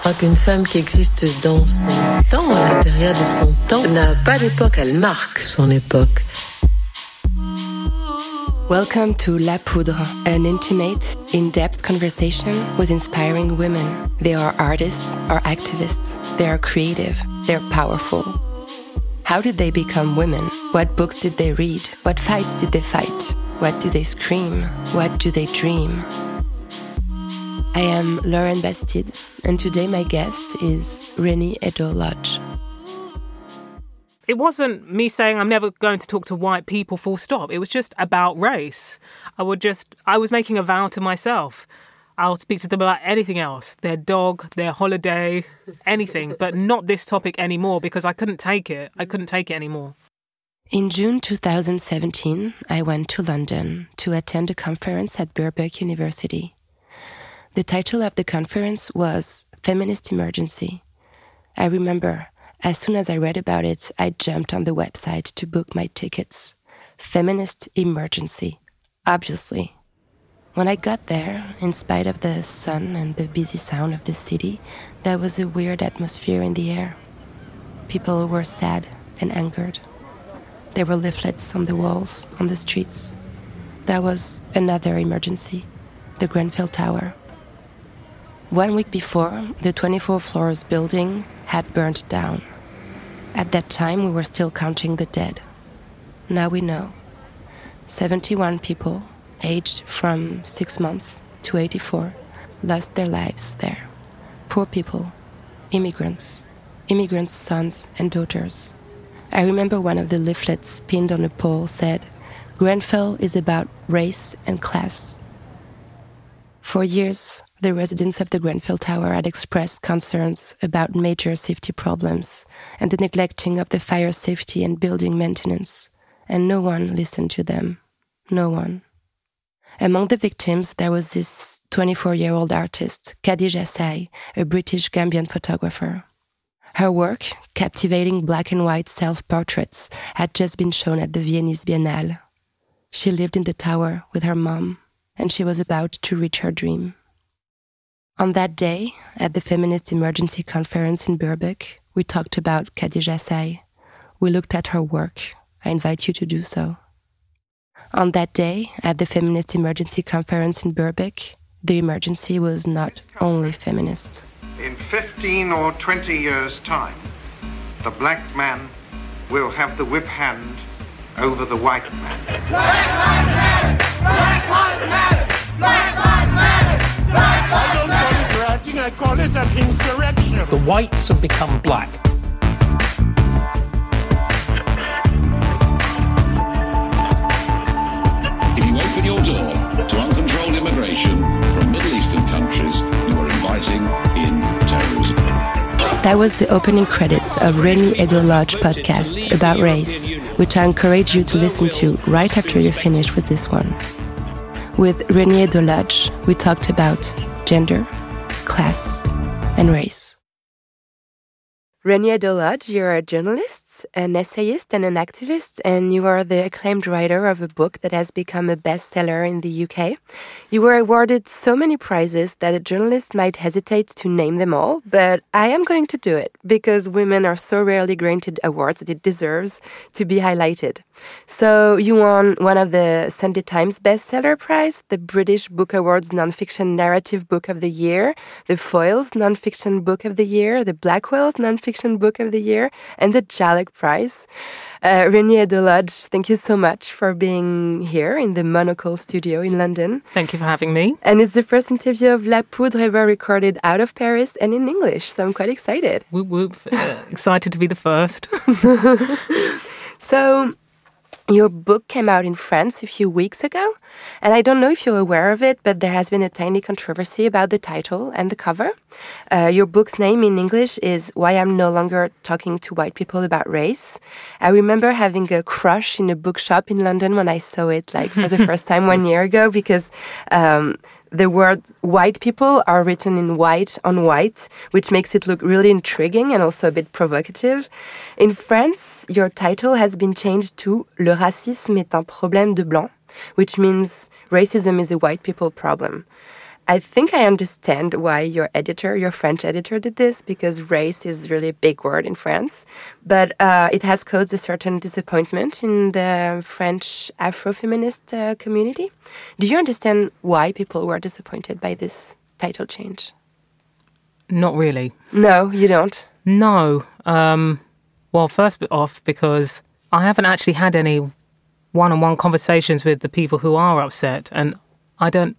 crois qu'une femme qui existe dans son temps, à l'intérieur de son temps, n'a pas d'époque, elle marque son époque. Welcome to La Poudre, an intimate, in depth conversation with inspiring women. They are artists or activists. They are creative. They're powerful. How did they become women? What books did they read? What fights did they fight? What do they scream? What do they dream? I am Lauren Bastide, and today my guest is Reni Eddo-Lodge. it wasn't me saying I'm never going to talk to white people full stop. It was just about race. I would just I was making a vow to myself. I'll speak to them about anything else, their dog, their holiday, anything, but not this topic anymore because I couldn't take it. I couldn't take it anymore. In June 2017, I went to London to attend a conference at Birkbeck University. The title of the conference was Feminist Emergency. I remember, as soon as I read about it, I jumped on the website to book my tickets. Feminist Emergency, obviously. When I got there, in spite of the sun and the busy sound of the city, there was a weird atmosphere in the air. People were sad and angered. There were leaflets on the walls, on the streets. There was another emergency the Grenfell Tower. One week before, the 24 floors building had burned down. At that time, we were still counting the dead. Now we know 71 people, aged from 6 months to 84, lost their lives there. Poor people, immigrants, immigrants' sons and daughters. I remember one of the leaflets pinned on a pole said, Grenfell is about race and class. For years, the residents of the Grenfell Tower had expressed concerns about major safety problems and the neglecting of the fire safety and building maintenance, and no one listened to them. No one. Among the victims, there was this 24 year old artist, Khadija Saye, a British Gambian photographer. Her work, captivating black and white self portraits, had just been shown at the Viennese Biennale. She lived in the tower with her mom, and she was about to reach her dream. On that day, at the Feminist Emergency Conference in Birkbeck, we talked about Khadija Saye. We looked at her work. I invite you to do so. On that day, at the Feminist Emergency Conference in Birkbeck, the emergency was not only feminist. In 15 or 20 years' time, the black man will have the whip hand over the white man. I don't call it rioting, I call it an insurrection. The whites have become black. If you open your door to uncontrolled immigration from Middle Eastern countries, you are inviting in terrorism. That was the opening credits of Reni Eddo-Lodge podcast about race, which I encourage you to listen to right after you finish with this one. With Reni Eddo-Lodge, we talked about gender, class, and race. Reni Eddo-Lodge, you're a journalist, an essayist, and an activist, and you are the acclaimed writer of a book that has become a bestseller in the UK. You were awarded so many prizes that a journalist might hesitate to name them all, but I am going to do it because women are so rarely granted awards that it deserves to be highlighted. So you won one of the Sunday Times bestseller prize, the British Book Awards Nonfiction Narrative Book of the Year, the Foyles Nonfiction Book of the Year, the Blackwell's Nonfiction Book of the Year, and the Jhalak Prize. Uh, Reni Eddo-Lodge, thank you so much for being here in the Monocle studio in London. Thank you for having me. And it's the first interview of La Poudre ever recorded out of Paris and in English, so I'm quite excited. Whoop, whoop. Uh, excited to be the first. So, your book came out in France a few weeks ago, and I don't know if you're aware of it, but there has been a tiny controversy about the title and the cover. Uh, your book's name in English is Why I'm No Longer Talking to White People About Race. I remember having a crush in a bookshop in London when I saw it, like for the first time one year ago, because um, the word white people are written in white on white, which makes it look really intriguing and also a bit provocative. In France, your title has been changed to Le racisme est un problème de blanc, which means racism is a white people problem. I think I understand why your editor, your French editor, did this because race is really a big word in France. But uh, it has caused a certain disappointment in the French Afro-feminist uh, community. Do you understand why people were disappointed by this title change? Not really. No, you don't. No. Um, well, first off, because I haven't actually had any one-on-one conversations with the people who are upset, and I don't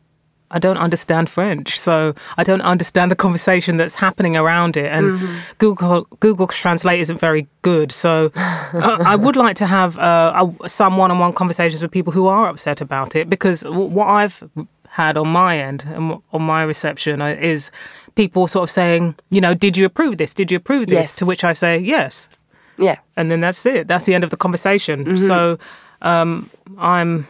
I don't understand French, so I don't understand the conversation that's happening around it. And mm-hmm. Google Google Translate isn't very good, so uh, I would like to have uh, some one-on-one conversations with people who are upset about it. Because what I've had on my end and on my reception uh, is people sort of saying, you know, did you approve this? Did you approve this? Yes. To which I say yes. Yeah, and then that's it. That's the end of the conversation. Mm-hmm. So um, I'm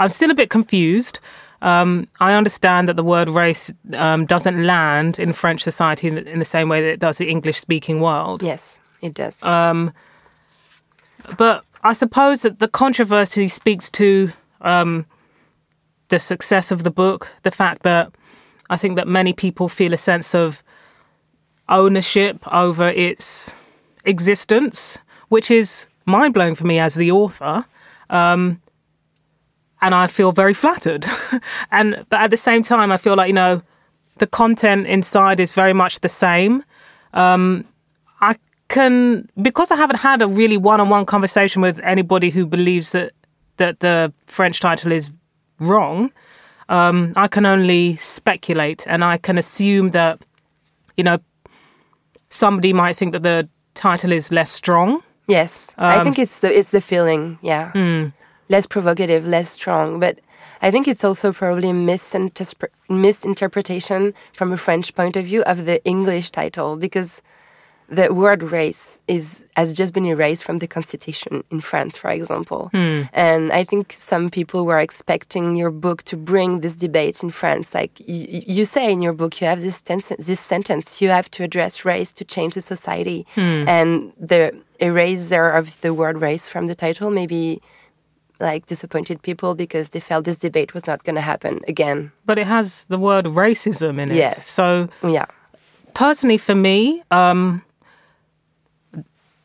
I'm still a bit confused. Um, I understand that the word race um, doesn't land in French society in the, in the, same way that it does the English speaking world. Yes, it does. Um, but I suppose that the controversy speaks to um, the success of the book, the fact that I think that many people feel a sense of ownership over its existence, which is mind blowing for me as the author. Um, and I feel very flattered. and but at the same time, I feel like you know the content inside is very much the same. Um, I can because I haven't had a really one-on-one conversation with anybody who believes that that the French title is wrong. Um, I can only speculate, and I can assume that you know somebody might think that the title is less strong. Yes, um, I think it's the it's the feeling. Yeah. Mm less provocative, less strong. But I think it's also probably a misinterpretation from a French point of view of the English title because the word race is has just been erased from the constitution in France, for example. Mm. And I think some people were expecting your book to bring this debate in France. Like you say in your book, you have this, this sentence: you have to address race to change the society. Mm. And the eraser of the word race from the title maybe like disappointed people because they felt this debate was not going to happen again. But it has the word racism in it. Yes. So yeah, personally for me, um,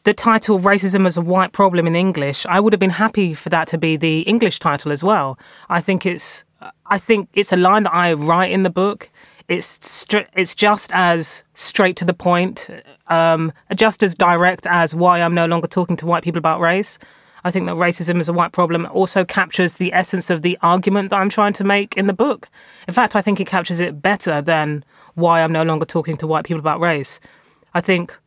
the title "Racism as a White Problem" in English, I would have been happy for that to be the English title as well. I think it's, I think it's a line that I write in the book. It's stri- it's just as straight to the point, um, just as direct as why I'm no longer talking to white people about race. I think that racism is a white problem also captures the essence of the argument that I'm trying to make in the book. In fact, I think it captures it better than why I'm no longer talking to white people about race. I think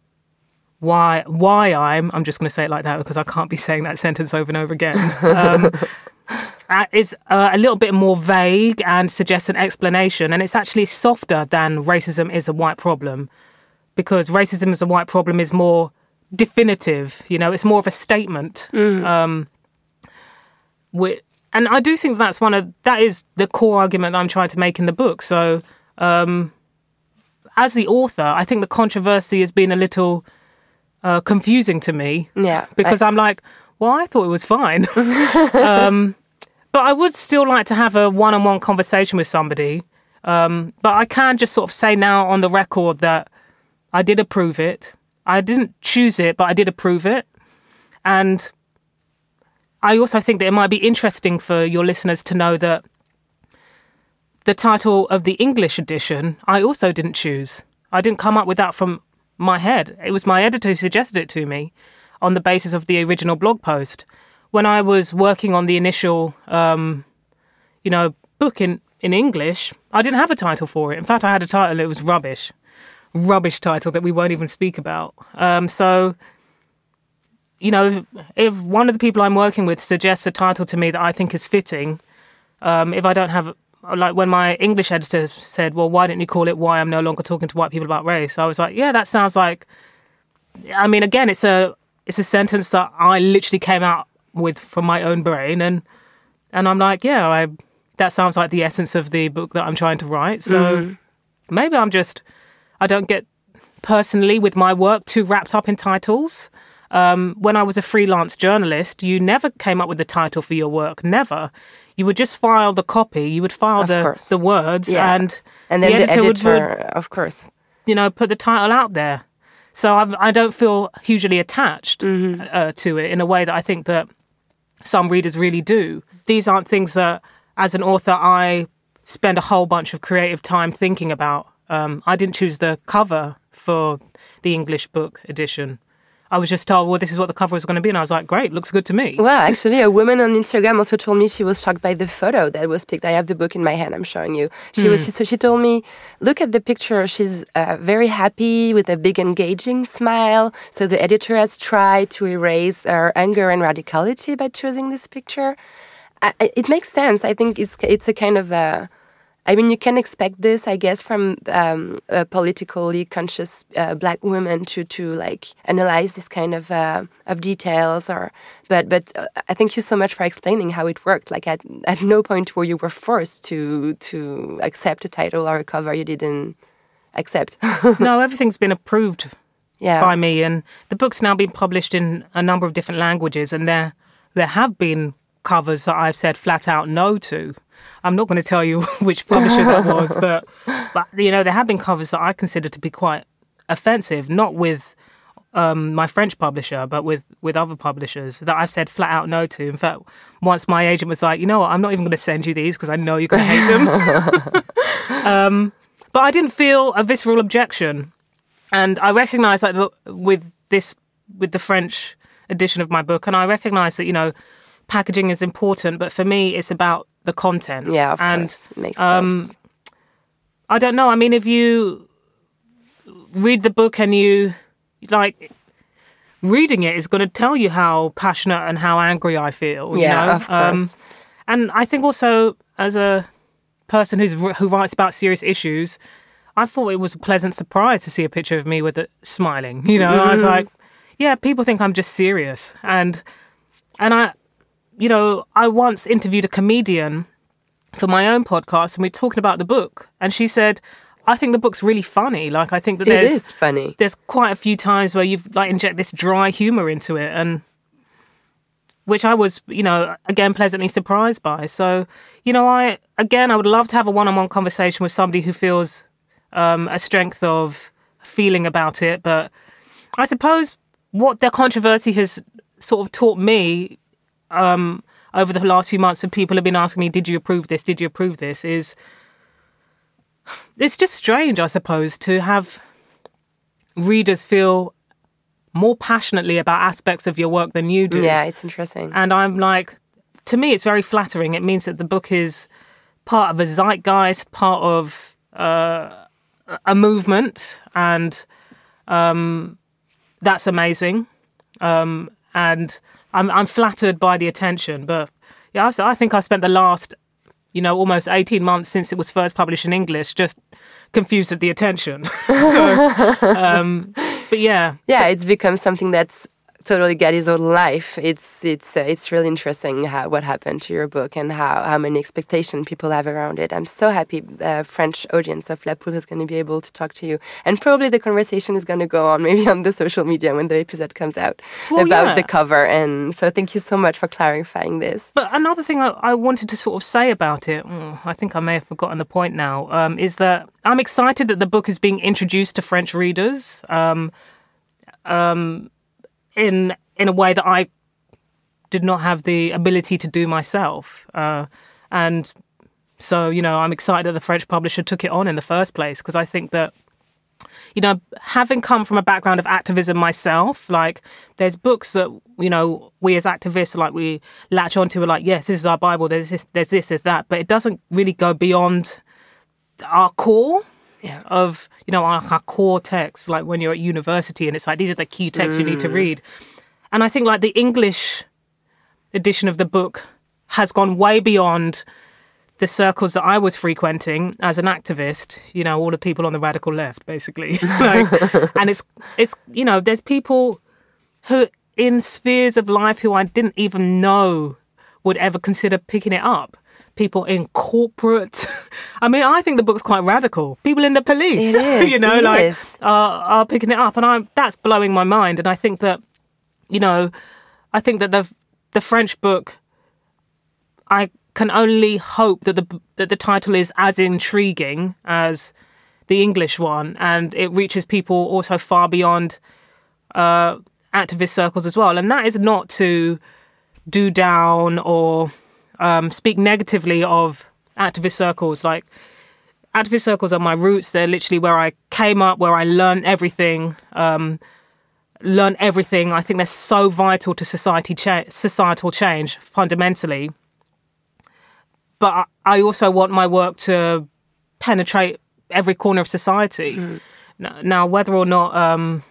why why I'm I'm just going to say it like that because I can't be saying that sentence over and over again. Um, is uh, a little bit more vague and suggests an explanation, and it's actually softer than racism is a white problem because racism is a white problem is more definitive. You know, it's more of a statement. Mm. Um, with, and I do think that's one of that is the core argument that I'm trying to make in the book. So, um, as the author, I think the controversy has been a little uh, confusing to me. Yeah, because I, am like, well, I thought it was fine. um, but I would still like to have a one-on-one conversation with somebody. Um, but I can just sort of say now on the record that I did approve it. I didn't choose it, but I did approve it. And I also think that it might be interesting for your listeners to know that the title of the English edition, I also didn't choose. I didn't come up with that from my head. It was my editor who suggested it to me on the basis of the original blog post. When I was working on the initial, um, you know, book in, in English, I didn't have a title for it. In fact, I had a title, it was rubbish rubbish title that we won't even speak about. Um, so you know, if one of the people I'm working with suggests a title to me that I think is fitting, um, if I don't have, like when my English editor said, well, why didn't you call it Why I'm No Longer Talking to White People About Race? I was like, yeah, that sounds like, I mean, again, it's a, it's a sentence that I literally came out with from my own brain. And, and I'm like, yeah, I, that sounds like the essence of the book that I'm trying to write. So maybe I'm just, I don't get personally with my work too wrapped up in titles. Um, when I was a freelance journalist, you never came up with a title for your work. Never. You would just file the copy. You would file Of the course. the words, Yeah. and And then the editor, would, would, of course. you know, put the title out there. So I've, I don't feel hugely attached Mm-hmm. uh, to it in a way that I think that some readers really do. These aren't things that, as an author, I spend a whole bunch of creative time thinking about. Um, I didn't choose the cover for the English book edition. I was just told, well, this is what the cover is going to be. And I was like, great, looks good to me. Well, actually, a woman on Instagram also told me she was shocked by the photo that was picked. I have the book in my hand. I'm showing you. She was so she told me, look at the picture. She's uh, very happy with a big engaging smile. So the editor has tried to erase her anger and radicality by choosing this picture. I, I- it makes sense. I think it's it's a kind of a. I mean, you can expect this, I guess, from um, a politically conscious uh, black woman to to like analyze this kind of uh, of details. Or, but but uh, I thank you so much for explaining how it worked. Like at at no point were you were forced to to accept a title or a cover you didn't accept. no, everything's been approved yeah, by me, and the book's now been published in a number of different languages, and there there have been covers that I've said flat out no to. I'm not going to tell you which publisher that was, but but you know there have been covers that I consider to be quite offensive, not with um, my French publisher, but with with other publishers that I've said flat out no to. In fact, once my agent was like, you know what, I'm not even going to send you these because I know you're going to hate them. um, but I didn't feel a visceral objection and I recognise that the- with this with the French edition of my book, and I recognise that you know packaging is important, but for me it's about the content. yeah, of and course, makes um, sense. I don't know. I mean, if you read the book and you like reading it is going to tell you how passionate and how angry I feel. you Yeah, know? of course. and I think also as a person who's who writes about serious issues, I thought it was a pleasant surprise to see a picture of me with it smiling. You know, I was like, yeah, people think I'm just serious, and and I, you know, I once interviewed a comedian for my own podcast, and we were talking about the book, and she said. I think the book's really funny. Like I think that It there's is funny. there's quite a few times where you've like inject this dry humor into it and which I was, you know, again pleasantly surprised by. So, you know, I again I would love to have a one-on-one conversation with somebody who feels um, a strength of feeling about it, but I suppose what the controversy has sort of taught me um, over the last few months, and people have been asking me, "Did you approve this? Did you approve this?" Is it's just strange, I suppose, to have readers feel more passionately about aspects of your work than you do. Yeah, it's interesting. And I'm like, to me, it's very flattering. It means that the book is part of a zeitgeist, part of uh, a movement, and um, that's amazing. Um, and I'm, I'm flattered by the attention. But yeah, I, I think I spent the last, you know, almost 18 months since it was first published in English just confused at the attention. so, um, but yeah, yeah, it's become something that's totally get his own life. It's it's uh, it's really interesting how what happened to your book and how how many expectations people have around it. I'm so happy uh, French audience of La Poudre is going to be able to talk to you, and probably the conversation is going to go on maybe on the social media when the episode comes out Well, about yeah. the cover. And so thank you so much for clarifying this. But another thing I, I wanted to sort of say about it, mm, I think I may have forgotten the point now, um, is that I'm excited that the book is being introduced to French readers um, um, in in a way that I did not have the ability to do myself. Uh, and so, you know, I'm excited that the French publisher took it on in the first place because I think that you know, having come from a background of activism myself, like there's books that you know we as activists like we latch onto. We're like, yes, this is our Bible. There's this, there's this, there's that, but it doesn't really go beyond our core Yeah. of you know our, our core texts. Like when you're at university, and it's like these are the key texts you need to mm. read. and I think like the English edition of the book has gone way beyond the circles that I was frequenting as an activist, you know, all the people on the radical left, basically. like, and it's it's you know, there's people who in spheres of life who I didn't even know would ever consider picking it up. People in corporate. I mean, I think the book's quite radical. People in the police, you know, it like are, are picking it up, and I'm that's blowing my mind. And I think that, you know, I think that the the French book I can only hope that the that the title is as intriguing as the English one, and it reaches people also far beyond uh, activist circles as well. And that is not to do down or um, speak negatively of activist circles. Like activist circles are my roots; they're literally where I came up, where I learned everything. Um, learn everything. I think they're so vital to society cha- societal change fundamentally but I- also want my work to penetrate every corner of society. N- Now, whether or not um,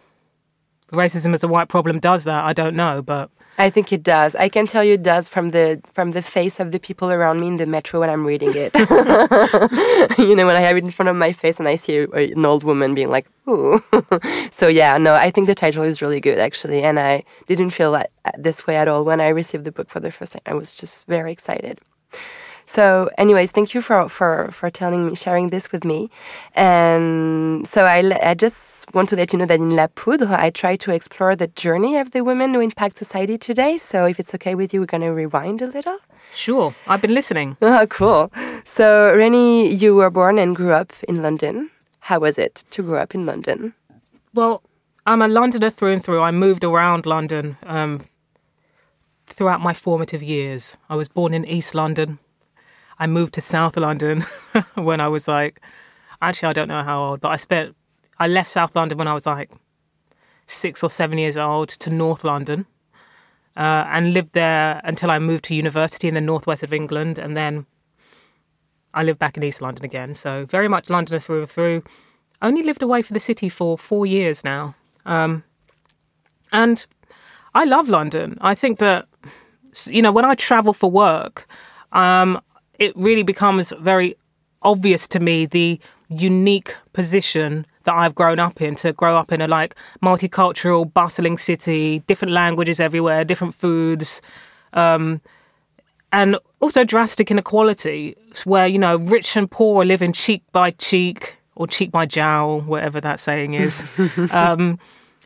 racism as a white problem does that, I don't know. But I think it does. I can tell you it does from the from the face of the people around me in the metro when I'm reading it. you know, when I have it in front of my face and I see a, an old woman being like, "Ooh." so yeah, no, I think the title is really good actually, and I didn't feel that, uh, this way at all when I received the book for the first time. I was just very excited. So, anyways, thank you for for for telling me, sharing this with me. And so, I I just want to let you know that in La Poudre, I try to explore the journey of the women who impact society today. So, if it's okay with you, we're gonna rewind a little. sure, I've been listening. Oh, cool. So, Reni, you were born and grew up in London. How was it to grow up in London? Well, I'm a Londoner through and through. I moved around London um, throughout my formative years. I was born in East London. I moved to South London when I was like, actually, I don't know how old, but I spent, I left South London when I was like six or seven years old to North London uh, and lived there until I moved to university in the northwest of England. And then I lived back in East London again. So very much Londoner through and through. Only lived away from the city for four years now. Um, and I love London. I think that, you know, when I travel for work, um, it really becomes very obvious to me the unique position that I've grown up in to grow up in a like multicultural, bustling city, different languages everywhere, different foods, um, and also drastic inequality where, you know, rich and poor are living cheek by cheek or cheek by jowl, whatever that saying is. um,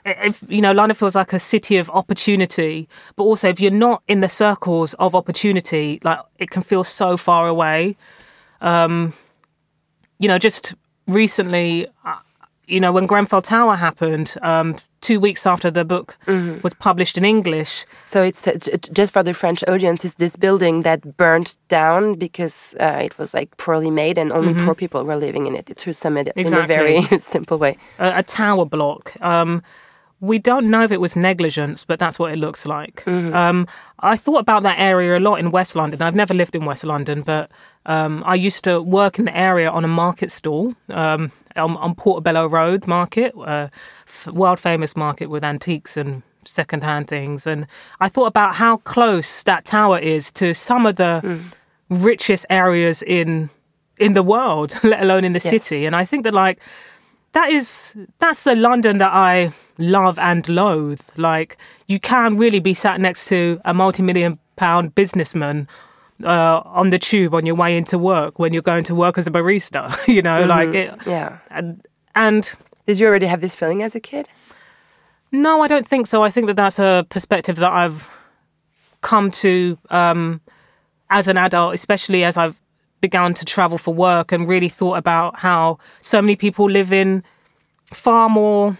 if you know London feels like a city of opportunity, but also if you're not in the circles of opportunity, like it can feel so far away. Um, you know, just recently, uh, you know, when Grenfell Tower happened, um, two weeks after the book was published in English, So it's uh, just for the French audience. It's this building that burned down because uh, it was like poorly made and only poor people were living in it. To sum it in a very simple way. a, a tower block. Um, we don't know if it was negligence, but that's what it looks like. Um, I thought about that area a lot in West London. I've never lived in West London, but um, I used to work in the area on a market stall um, on, on Portobello Road Market, uh, f- world famous market with antiques and secondhand things. And I thought about how close that tower is to some of the richest areas in in the world, let alone in the Yes. city. And I think that like that is that's the London that I love and loathe. Like you can really be sat next to a multi-million pound businessman uh, on the tube on your way into work when you're going to work as a barista. you know, like it. Yeah. And, and Did you already have this feeling as a kid? no, I don't think so. I think that that's a perspective that I've come to um, as an adult, especially as I've begun to travel for work and really thought about how so many people live in far more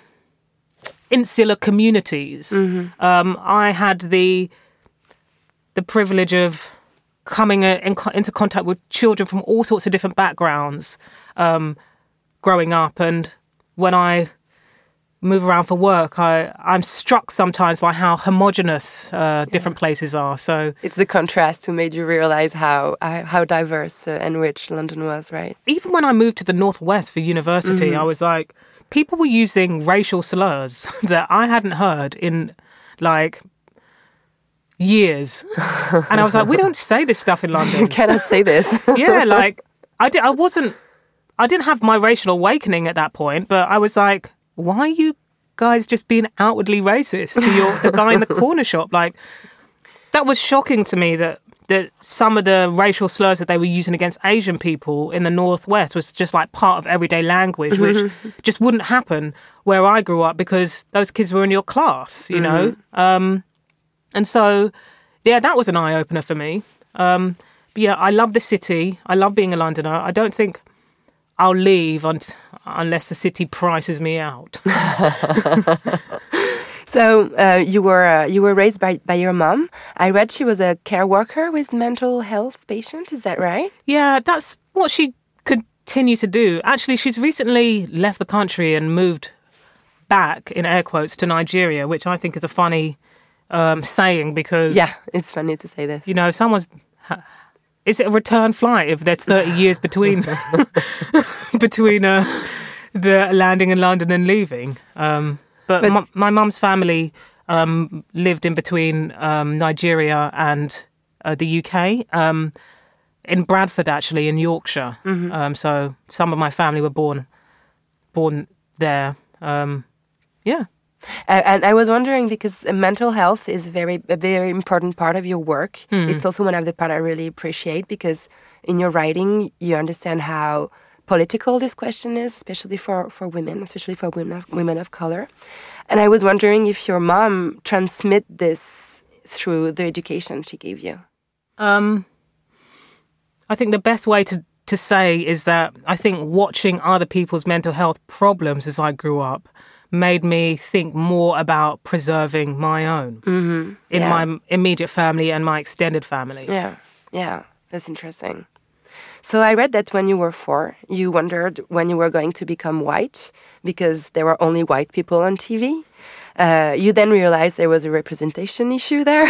insular communities. Um, I had the the privilege of coming uh, in, into contact with children from all sorts of different backgrounds um, growing up, and when I move around for work, I, I'm struck sometimes by how homogenous uh, different places are. So It's the contrast who made you realize how uh, how diverse uh, and rich London was, right? even when I moved to the Northwest for university, I was like, people were using racial slurs that I hadn't heard in like years. and I was like, we don't say this stuff in London. Can I say this. yeah, like I did. I wasn't. I didn't have my racial awakening at that point, but I was like, why are you guys just being outwardly racist to your the guy in the corner shop? Like that was shocking to me that that some of the racial slurs that they were using against Asian people in the northwest was just like part of everyday language, which just wouldn't happen where I grew up because those kids were in your class, you know. Um, and so, yeah, that was an eye opener for me. Um, yeah, I love the city. I love being a Londoner. I don't think I'll leave un- unless the city prices me out. So uh, you were uh, you were raised by, by your mom. I read she was a care worker with mental health patient. Is that right? Yeah, that's what she continues to do. Actually, she's recently left the country and moved back in air quotes to Nigeria, which I think is a funny um, saying because Yeah, it's funny to say this. you know, someone's. Is it a return flight if there's 30 years between between uh, the landing in London and leaving? Um, but But- my, my mum's family um, lived in between um, Nigeria and uh, the UK, um, in Bradford, actually, in Yorkshire. Um, so some of my family were born born there. Um, yeah. Uh, and I was wondering because mental health is very a very important part of your work. It's also one of the part I really appreciate because in your writing you understand how political this question is, especially for, for women, especially for women of, women of color. And I was wondering if your mom transmit this through the education she gave you. Um, I think the best way to, to say is that I think watching other people's mental health problems as I grew up made me think more about preserving my own in Yeah. my immediate family and my extended family. Yeah, yeah, that's interesting. So I read that when you were four, you wondered when you were going to become white because there were only white people on TV. Uh, you then realized there was a representation issue there.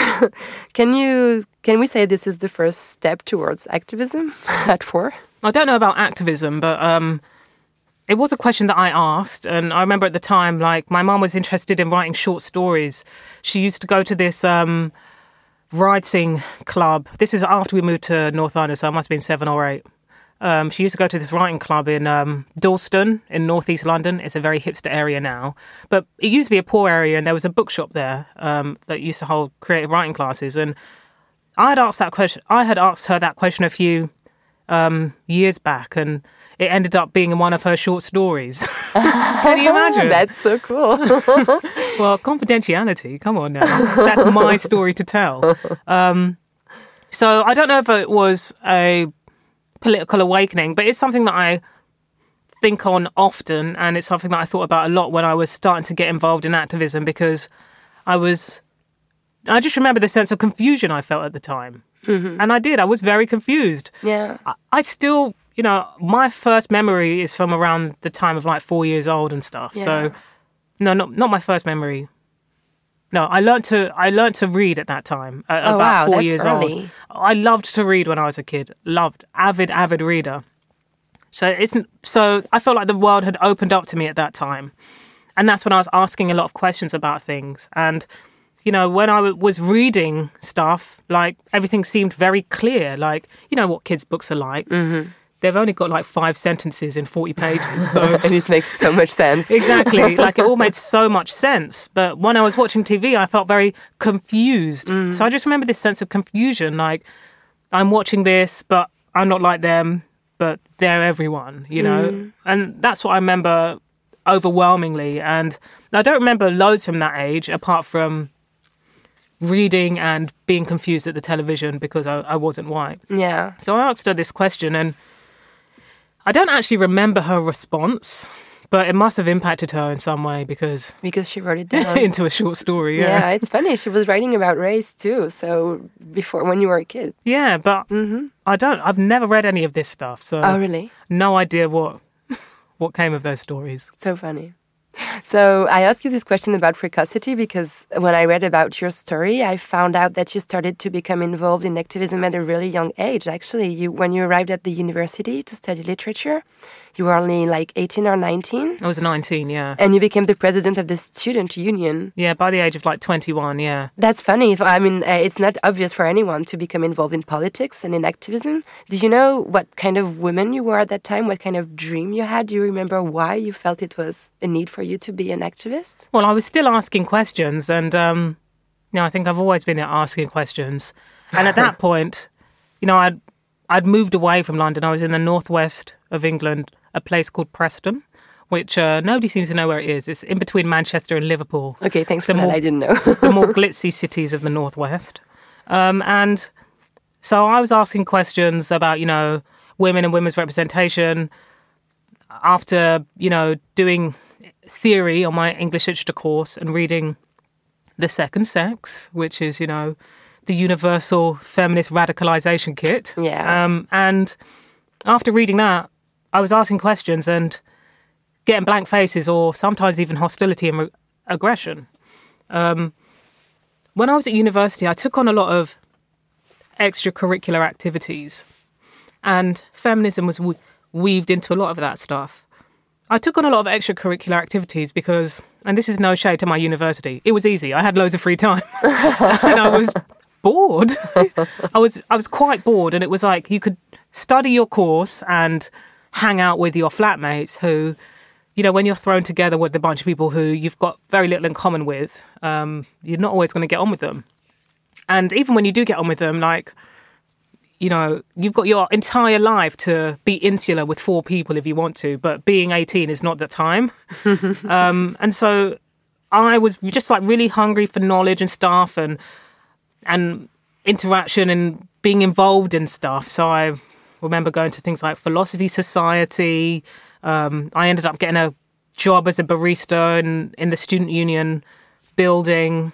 can you can we say this is the first step towards activism at four? I don't know about activism, but um, it was a question that I asked. And I remember at the time, like, my mum was interested in writing short stories. She used to go to this um, writing club. This is after we moved to North London, so I must have been seven or eight. Um, she used to go to this writing club in um, Dalston in northeast London. It's a very hipster area now, but it used to be a poor area, and there was a bookshop there um, that used to hold creative writing classes. And I had asked that question. I had asked her that question a few um, years back, and it ended up being in one of her short stories. Can you imagine? That's so cool. well, confidentiality. Come on now, that's my story to tell. Um, so I don't know if it was a political awakening, but it's something that I think on often, and it's something that I thought about a lot when I was starting to get involved in activism because I was. I just remember the sense of confusion I felt at the time. And I did. I was very confused. yeah. I- I still, you know, my first memory is from around the time of like four years old and stuff. Yeah. So, no, not not my first memory. No, I learned to I learned to read at that time. At Oh, about wow, four years early. old. I loved to read when I was a kid. Loved avid avid reader. So it's so I felt like the world had opened up to me at that time, and that's when I was asking a lot of questions about things. And you know, when I w- was reading stuff, like everything seemed very clear. Like you know what kids' books are like. Mm-hmm. They've only got like five sentences in forty pages, so and it makes so much sense. exactly. Like it all made so much sense. But when I was watching TV, I felt very confused. Mm. So I just remember this sense of confusion. Like I'm watching this, but I'm not like them, but they're everyone, you know? Mm. And that's what I remember overwhelmingly. And I don't remember loads from that age, apart from reading and being confused at the television because I, I wasn't white. Yeah. So I asked her this question, and I don't actually remember her response, but it must have impacted her in some way because Because she wrote it down. into a short story. yeah. Yeah, it's funny. She was writing about race too. So before when you were a kid. yeah, but mm-hmm. I don't. I've never read any of this stuff, so Oh really? no idea what what came of those stories. So funny. So I asked you this question about precocity because when I read about your story, I found out that you started to become involved in activism at a really young age. Actually, you when you arrived at the university to study literature, you were only like 18 or 19, I was 19, yeah. and you became the president of the student union. Yeah, by the age of like 21, yeah. That's funny. I mean, uh, it's not obvious for anyone to become involved in politics and in activism. Do you know what kind of woman you were at that time? What kind of dream you had? Do you remember why you felt it was a need for you to be an activist? Well, I was still asking questions, and um, you know, I think I've always been asking questions. And at that point, you know, I'd I'd moved away from London. I was in the northwest of England, a place called Preston, which uh, nobody seems to know where it is. It's in between Manchester and Liverpool. Okay, thanks The for that. I didn't know. the more glitzy cities of the northwest. Um, and so I was asking questions about, you know, women and women's representation. After, you know, doing theory on my English literature course and reading The Second Sex, which is, you know, the universal feminist radicalization kit. Yeah. Um, and after reading that, I was asking questions and getting blank faces or sometimes even hostility and re- aggression. Um, when I was at university, I took on a lot of extracurricular activities, and feminism was we- weaved into a lot of that stuff. I took on a lot of extracurricular activities because, and this is no shade to my university, it was easy. I had loads of free time, and I was bored. I was I was quite bored, and it was like you could study your course and hang out with your flatmates who you know, when you're thrown together with a bunch of people who you've got very little in common with, um, you're not always going to get on with them. And even when you do get on with them, like, you know, you've got your entire life to be insular with four people if you want to, but being 18 is not the time. um, and so I was just like really hungry for knowledge and stuff and and interaction and being involved in stuff. So I remember going to things like Philosophy Society. Um, I ended up getting a job as a barista in, in the student union building.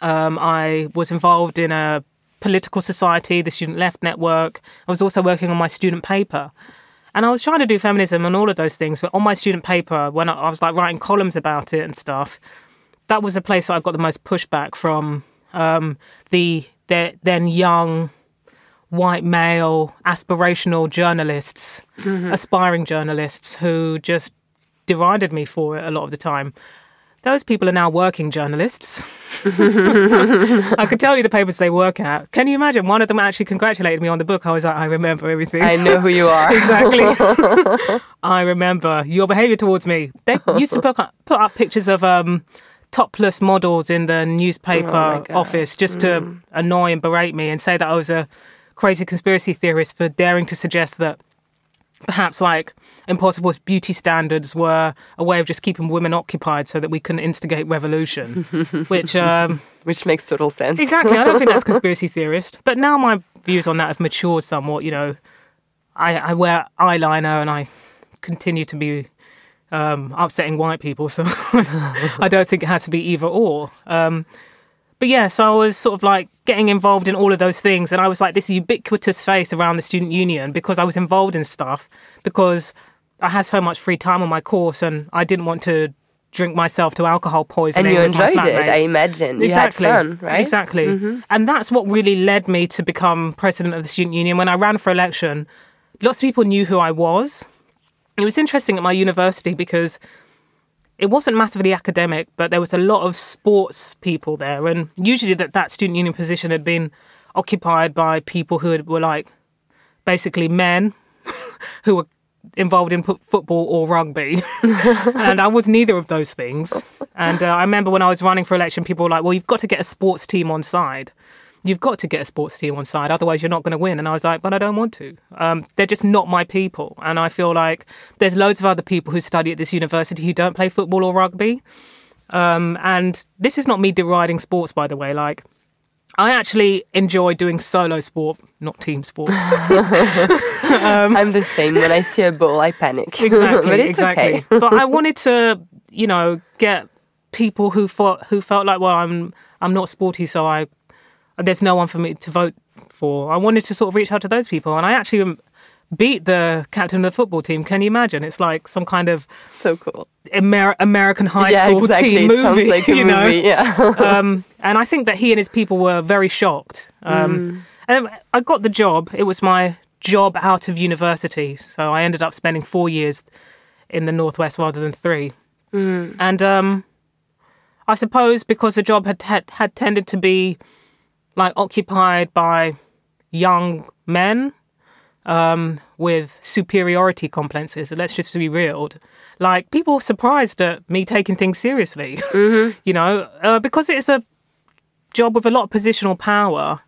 Um, I was involved in a political society, the Student Left Network. I was also working on my student paper. And I was trying to do feminism and all of those things, but on my student paper, when I, I was like writing columns about it and stuff, that was a place I got the most pushback from um, the, the then young white male aspirational journalists, aspiring journalists who just derided me for it a lot of the time. Those people are now working journalists. I could tell you the papers they work at. Can you imagine? One of them actually congratulated me on the book. I was like, I remember everything. I know who you are. exactly. I remember your behaviour towards me. They used to put up, put up pictures of um, topless models in the newspaper Oh office just to annoy and berate me and say that I was a crazy conspiracy theorist for daring to suggest that perhaps like impossible's beauty standards were a way of just keeping women occupied so that we couldn't instigate revolution which um, Which makes total sense. Exactly. I don't think that's conspiracy theorist. But now my views on that have matured somewhat. You know, I, I wear eyeliner and I continue to be um, upsetting white people. So I don't think it has to be either or. Um, but yeah, so I was sort of like getting involved in all of those things. And I was like this ubiquitous face around the student union because I was involved in stuff because I had so much free time on my course and I didn't want to drink myself to alcohol poisoning. And you enjoyed it, I imagine. Exactly. You had fun, right? Exactly. Mm-hmm. And that's what really led me to become president of the student union. When I ran for election, lots of people knew who I was. It was interesting at my university because it wasn't massively academic, but there was a lot of sports people there. And usually that, that student union position had been occupied by people who were like basically men who were involved in football or rugby. and I was neither of those things. And uh, I remember when I was running for election, people were like, well, you've got to get a sports team on side. You've got to get a sports team on side, otherwise you're not going to win. And I was like, but I don't want to. Um, they're just not my people. And I feel like there's loads of other people who study at this university who don't play football or rugby. Um, and this is not me deriding sports, by the way. Like, I actually enjoy doing solo sport, not team sport. I'm the same. When I see a ball, I panic. exactly, but it's exactly. okay. but I wanted to, you know, get people who felt who felt like, well, I'm I'm not sporty, so I there's no one for me to vote for. I wanted to sort of reach out to those people, and I actually beat the captain of the football team. Can you imagine? It's like some kind of So cool. Amer- American high yeah, school exactly. team movie. like you know, movie. Yeah. um, and I think that he and his people were very shocked. Um, And I got the job. It was my job out of university, so I ended up spending four years in the northwest rather than three. And um, I suppose because the job had, had had tended to be like occupied by young men um, with superiority complexes. Let's just be real. Like people were surprised at me taking things seriously. you know, uh, because it's a job with a lot of positional power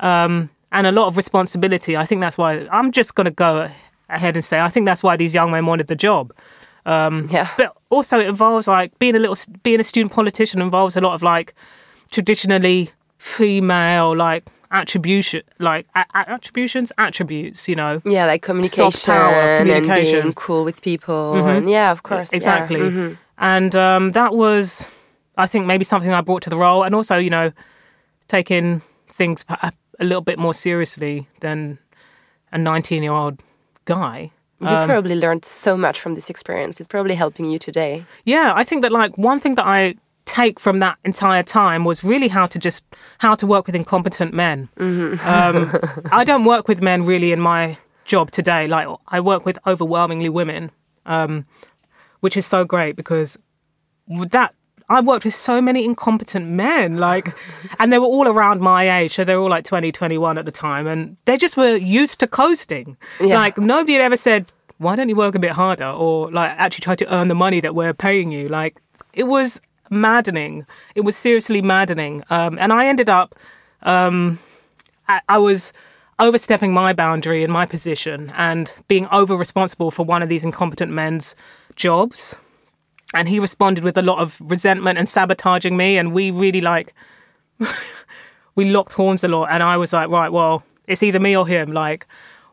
um, and a lot of responsibility. I think that's why I'm just going to go ahead and say I think that's why these young men wanted the job. yeah. But also, it involves like being a little being a student politician involves a lot of like traditionally female like attribution like a- attributions attributes. You know, Yeah, like communication, Soft power, and communication. being cool with people. And yeah, of course. yeah. exactly. Mhm. And um, that was, I think, maybe something I brought to the role, and also, you know, taking things a, a little bit more seriously than a 19 year old guy. You Um, probably learned so much from this experience. It's probably helping you today. Yeah, I think that like one thing that I take from that entire time was really how to just how to work with incompetent men. Um, I don't work with men really in my job today. Like I work with overwhelmingly women, um, which is so great because that I worked with so many incompetent men, like, and they were all around my age. So they were all like 20, 21 at the time. And they just were used to coasting. Yeah. Like, nobody had ever said, why don't you work a bit harder? Or like actually try to earn the money that we're paying you. Like, it was maddening. It was seriously maddening. Um, and I ended up, um, I, I was overstepping my boundary in my position and being over responsible for one of these incompetent men's jobs and he responded with a lot of resentment and sabotaging me and we really like we locked horns a lot and i was like right well it's either me or him like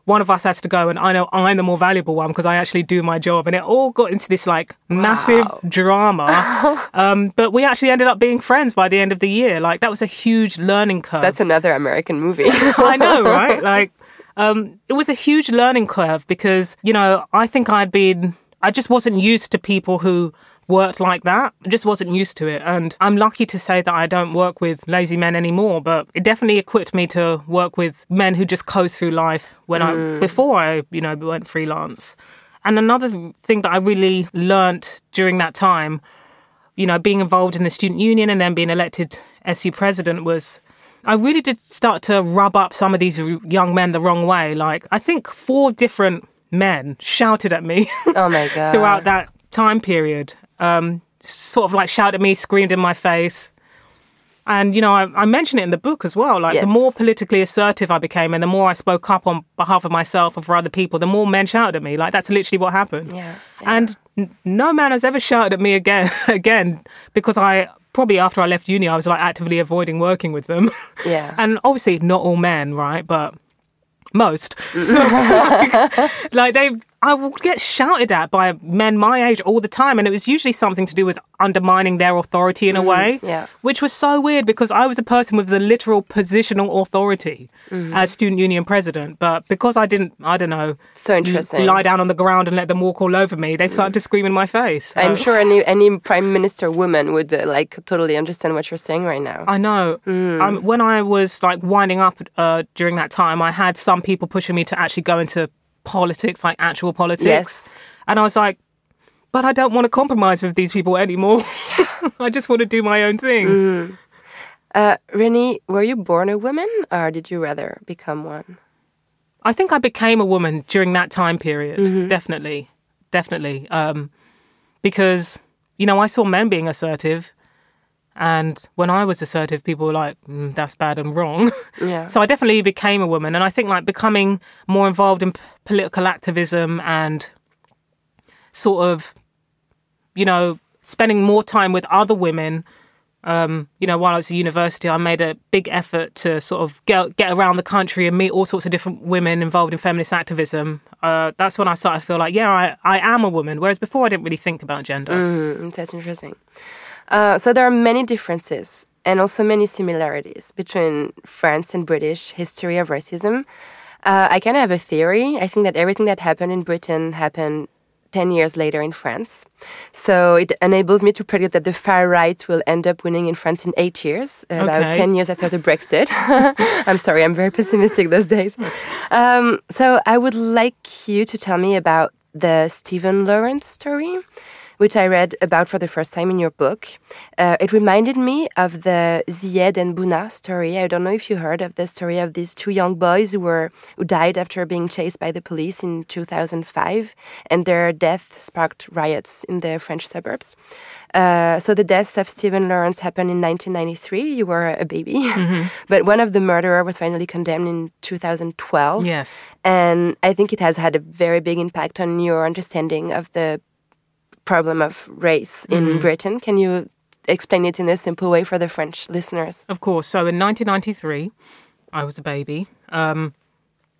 one of us has to go and i know i'm the more valuable one because i actually do my job. And it all got into this like massive drama. Um, but we actually ended up being friends by the end of the year. Like that was a huge learning curve. That's another American movie. I know, right? Like, um, it was a huge learning curve because, you know, I think I'd been, I just wasn't used to people who worked like that. I just wasn't used to it. And I'm lucky to say that I don't work with lazy men anymore, but it definitely equipped me to work with men who just coast through life when I, mm. before I, you know, went freelance. And another thing that I really learnt during that time, you know, being involved in the student union and then being elected SU president was I really did start to rub up some of these young men the wrong way. Like, I think four different men shouted at me oh my god. throughout that time period. Um, sort of like shouted at me, screamed in my face. And, you know, I, I mention it in the book as well. Like, Yes. the more politically assertive I became and the more I spoke up on behalf of myself and for other people, the more men shouted at me. Like, that's literally what happened. Yeah, And n- no man has ever shouted at me again, again, because I probably after I left uni, I was like actively avoiding working with them. Yeah. and obviously, not all men, right? But most. So, like, like they, I would get shouted at by men my age all the time, and it was usually something to do with undermining their authority in a way. yeah. Which was so weird because I was a person with the literal positional authority as student union president, but because I didn't, I don't know, So interesting. lie down on the ground and let them walk all over me, they started to scream in my face. I'm Uh, sure any any prime minister woman would uh, like totally understand what you're saying right now. I know. Um, when I was like winding up uh, during that time, I had some people pushing me to actually go into politics, like actual politics. Yes. And I was like, but I don't want to compromise with these people anymore. I just want to do my own thing. Uh, Reni, were you born a woman or did you rather become one? I think I became a woman during that time period. Definitely. Definitely. Um, because, you know, I saw men being assertive. And when I was assertive, people were like, mm, that's bad and wrong. Yeah. So I definitely became a woman. And I think like becoming more involved in p- political activism and sort of, you know, spending more time with other women. Um, you know, while I was at university, I made a big effort to sort of get get around the country and meet all sorts of different women involved in feminist activism. Uh, that's when I started to feel like, yeah, I, I am a woman. Whereas before, I didn't really think about gender. Mm, that's interesting. Uh, so there are many differences and also many similarities between France and British history of racism. Uh, I kind of have a theory. I think that everything that happened in Britain happened 10 years later in France. So it enables me to predict that the far right will end up winning in France in eight years, about Okay. 10 years after the Brexit. I'm sorry, I'm very pessimistic those days. Um, so I would like you to tell me about the Stephen Lawrence story. Which I read about for the first time in your book. Uh, it reminded me of the Zyed and Bouna story. I don't know if you heard of the story of these two young boys who were who died after being chased by the police in 2005, and their death sparked riots in the French suburbs. Uh, so the deaths of Stephen Lawrence happened in 1993. You were a baby, but one of the murderer was finally condemned in 2012. Yes. And I think it has had a very big impact on your understanding of the problem of race in Britain. Can you explain it in a simple way for the French listeners? Of course. So in 1993, I was a baby. Um,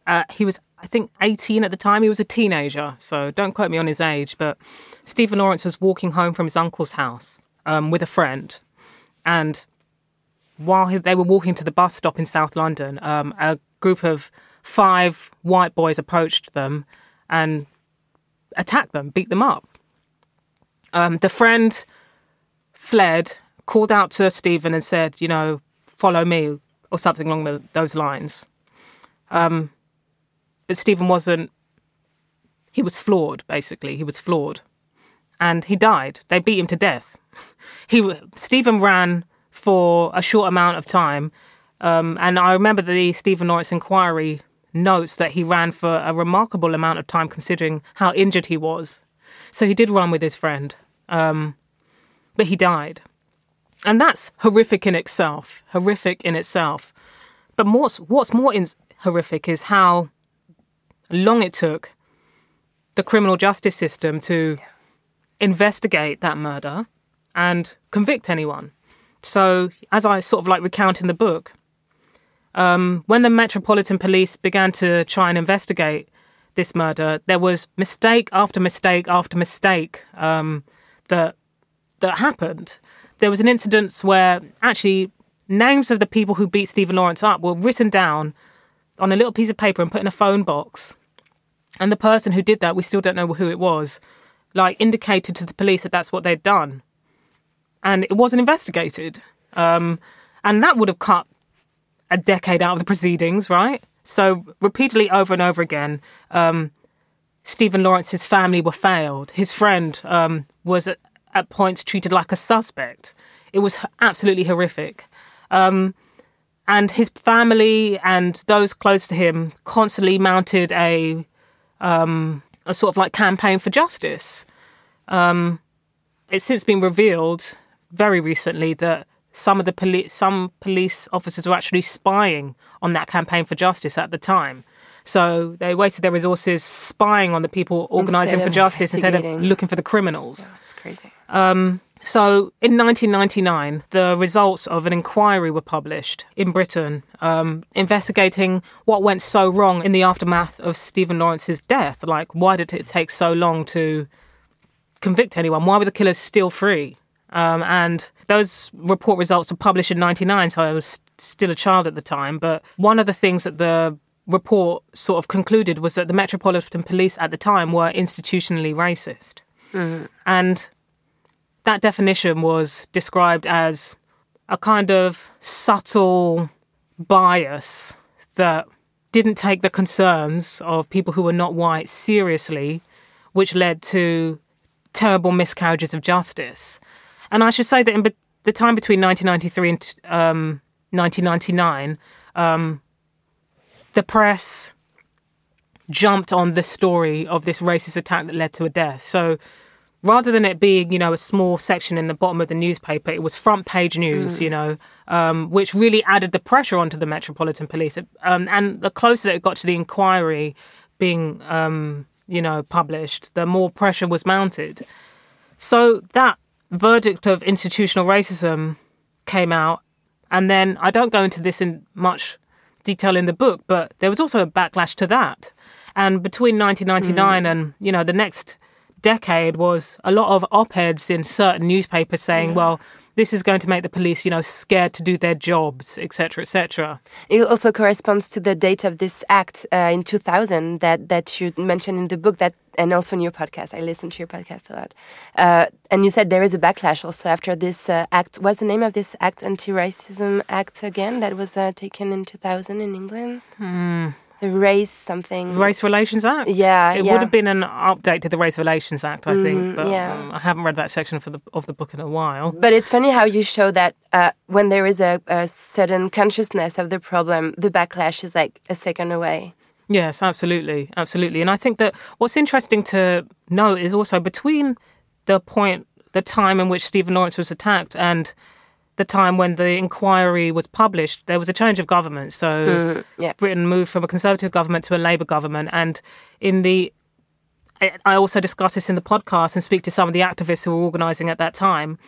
uh, he was, I think, 18 at the time. He was a teenager. So don't quote me on his age. But Stephen Lawrence was walking home from his uncle's house um, with a friend. And while he, they were walking to the bus stop in South London, um, a group of five white boys approached them and attacked them, beat them up. Um, the friend fled, called out to Stephen and said, you know, follow me or something along the, those lines. Um, but Stephen wasn't, he was flawed, basically. He was flawed. And he died. They beat him to death. He Stephen ran for a short amount of time. Um, and I remember the Stephen Norris inquiry notes that he ran for a remarkable amount of time considering how injured he was. So he did run with his friend, um, but he died. And that's horrific in itself, horrific in itself. But what's, what's more in, horrific is how long it took the criminal justice system to investigate that murder and convict anyone. So, as I sort of like recount in the book, um, when the Metropolitan Police began to try and investigate this murder, there was mistake after mistake after mistake um, that that happened. There was an incident where actually names of the people who beat Stephen Lawrence up were written down on a little piece of paper and put in a phone box. And the person who did that, we still don't know who it was, like indicated to the police that that's what they'd done. And it wasn't investigated. Um, and that would have cut a decade out of the proceedings, right? So repeatedly over and over again, um, Stephen Lawrence's family were failed. His friend um, was at, at points treated like a suspect. It was absolutely horrific. Um, and his family and those close to him constantly mounted a um, a sort of like campaign for justice. Um, it's since been revealed very recently that some of the police some police officers were actually spying on that campaign for justice at the time. So they wasted their resources spying on the people organising for justice instead of looking for the criminals. That's crazy. So in 1999, the results of an inquiry were published in Britain um, investigating what went so wrong in the aftermath of Stephen Lawrence's death. Like, why did it take so long to convict anyone? Why were the killers still free? Um, and those report results were published in 99, so I was still a child at the time. But one of the things that the report sort of concluded was that the Metropolitan Police at the time were institutionally racist. And that definition was described as a kind of subtle bias that didn't take the concerns of people who were not white seriously, which led to terrible miscarriages of justice. And I should say that in be- the time between 1993 and um, 1999, um, the press jumped on the story of this racist attack that led to a death. So rather than it being, you know, a small section in the bottom of the newspaper, it was front page news, you know, um, which really added the pressure onto the Metropolitan Police. Um, and the closer it got to the inquiry being, um, you know, published, the more pressure was mounted. So that verdict of institutional racism came out. And then I don't go into this in much detail in the book, but there was also a backlash to that. And between 1999 hmm. and, you know, the next decade was a lot of op-eds in certain newspapers saying, well, this is going to make the police, you know, scared to do their jobs, etc., etc. It also corresponds to the date of this act uh, in 2000 that, that you mentioned in the book that and also in your podcast. I listen to your podcast a lot. Uh, and you said there is a backlash also after this uh, act. What's the name of this act, Anti-Racism Act again, that was uh, taken in 2000 in England? The Race something. Race Relations Act. Yeah, it yeah. would have been an update to the Race Relations Act, I think. Mm, But yeah. um, I haven't read that section for the, of the book in a while. But it's funny how you show that uh, when there is a, a certain consciousness of the problem, the backlash is like a second away. Yes, absolutely, absolutely. And I think that what's interesting to note is also between the point, the time in which Stephen Lawrence was attacked, and the time when the inquiry was published, there was a change of government. So Mm, yeah. Britain moved from a Conservative government to a Labour government, and in the I also discuss this in the podcast and speak to some of the activists who were organising at that time.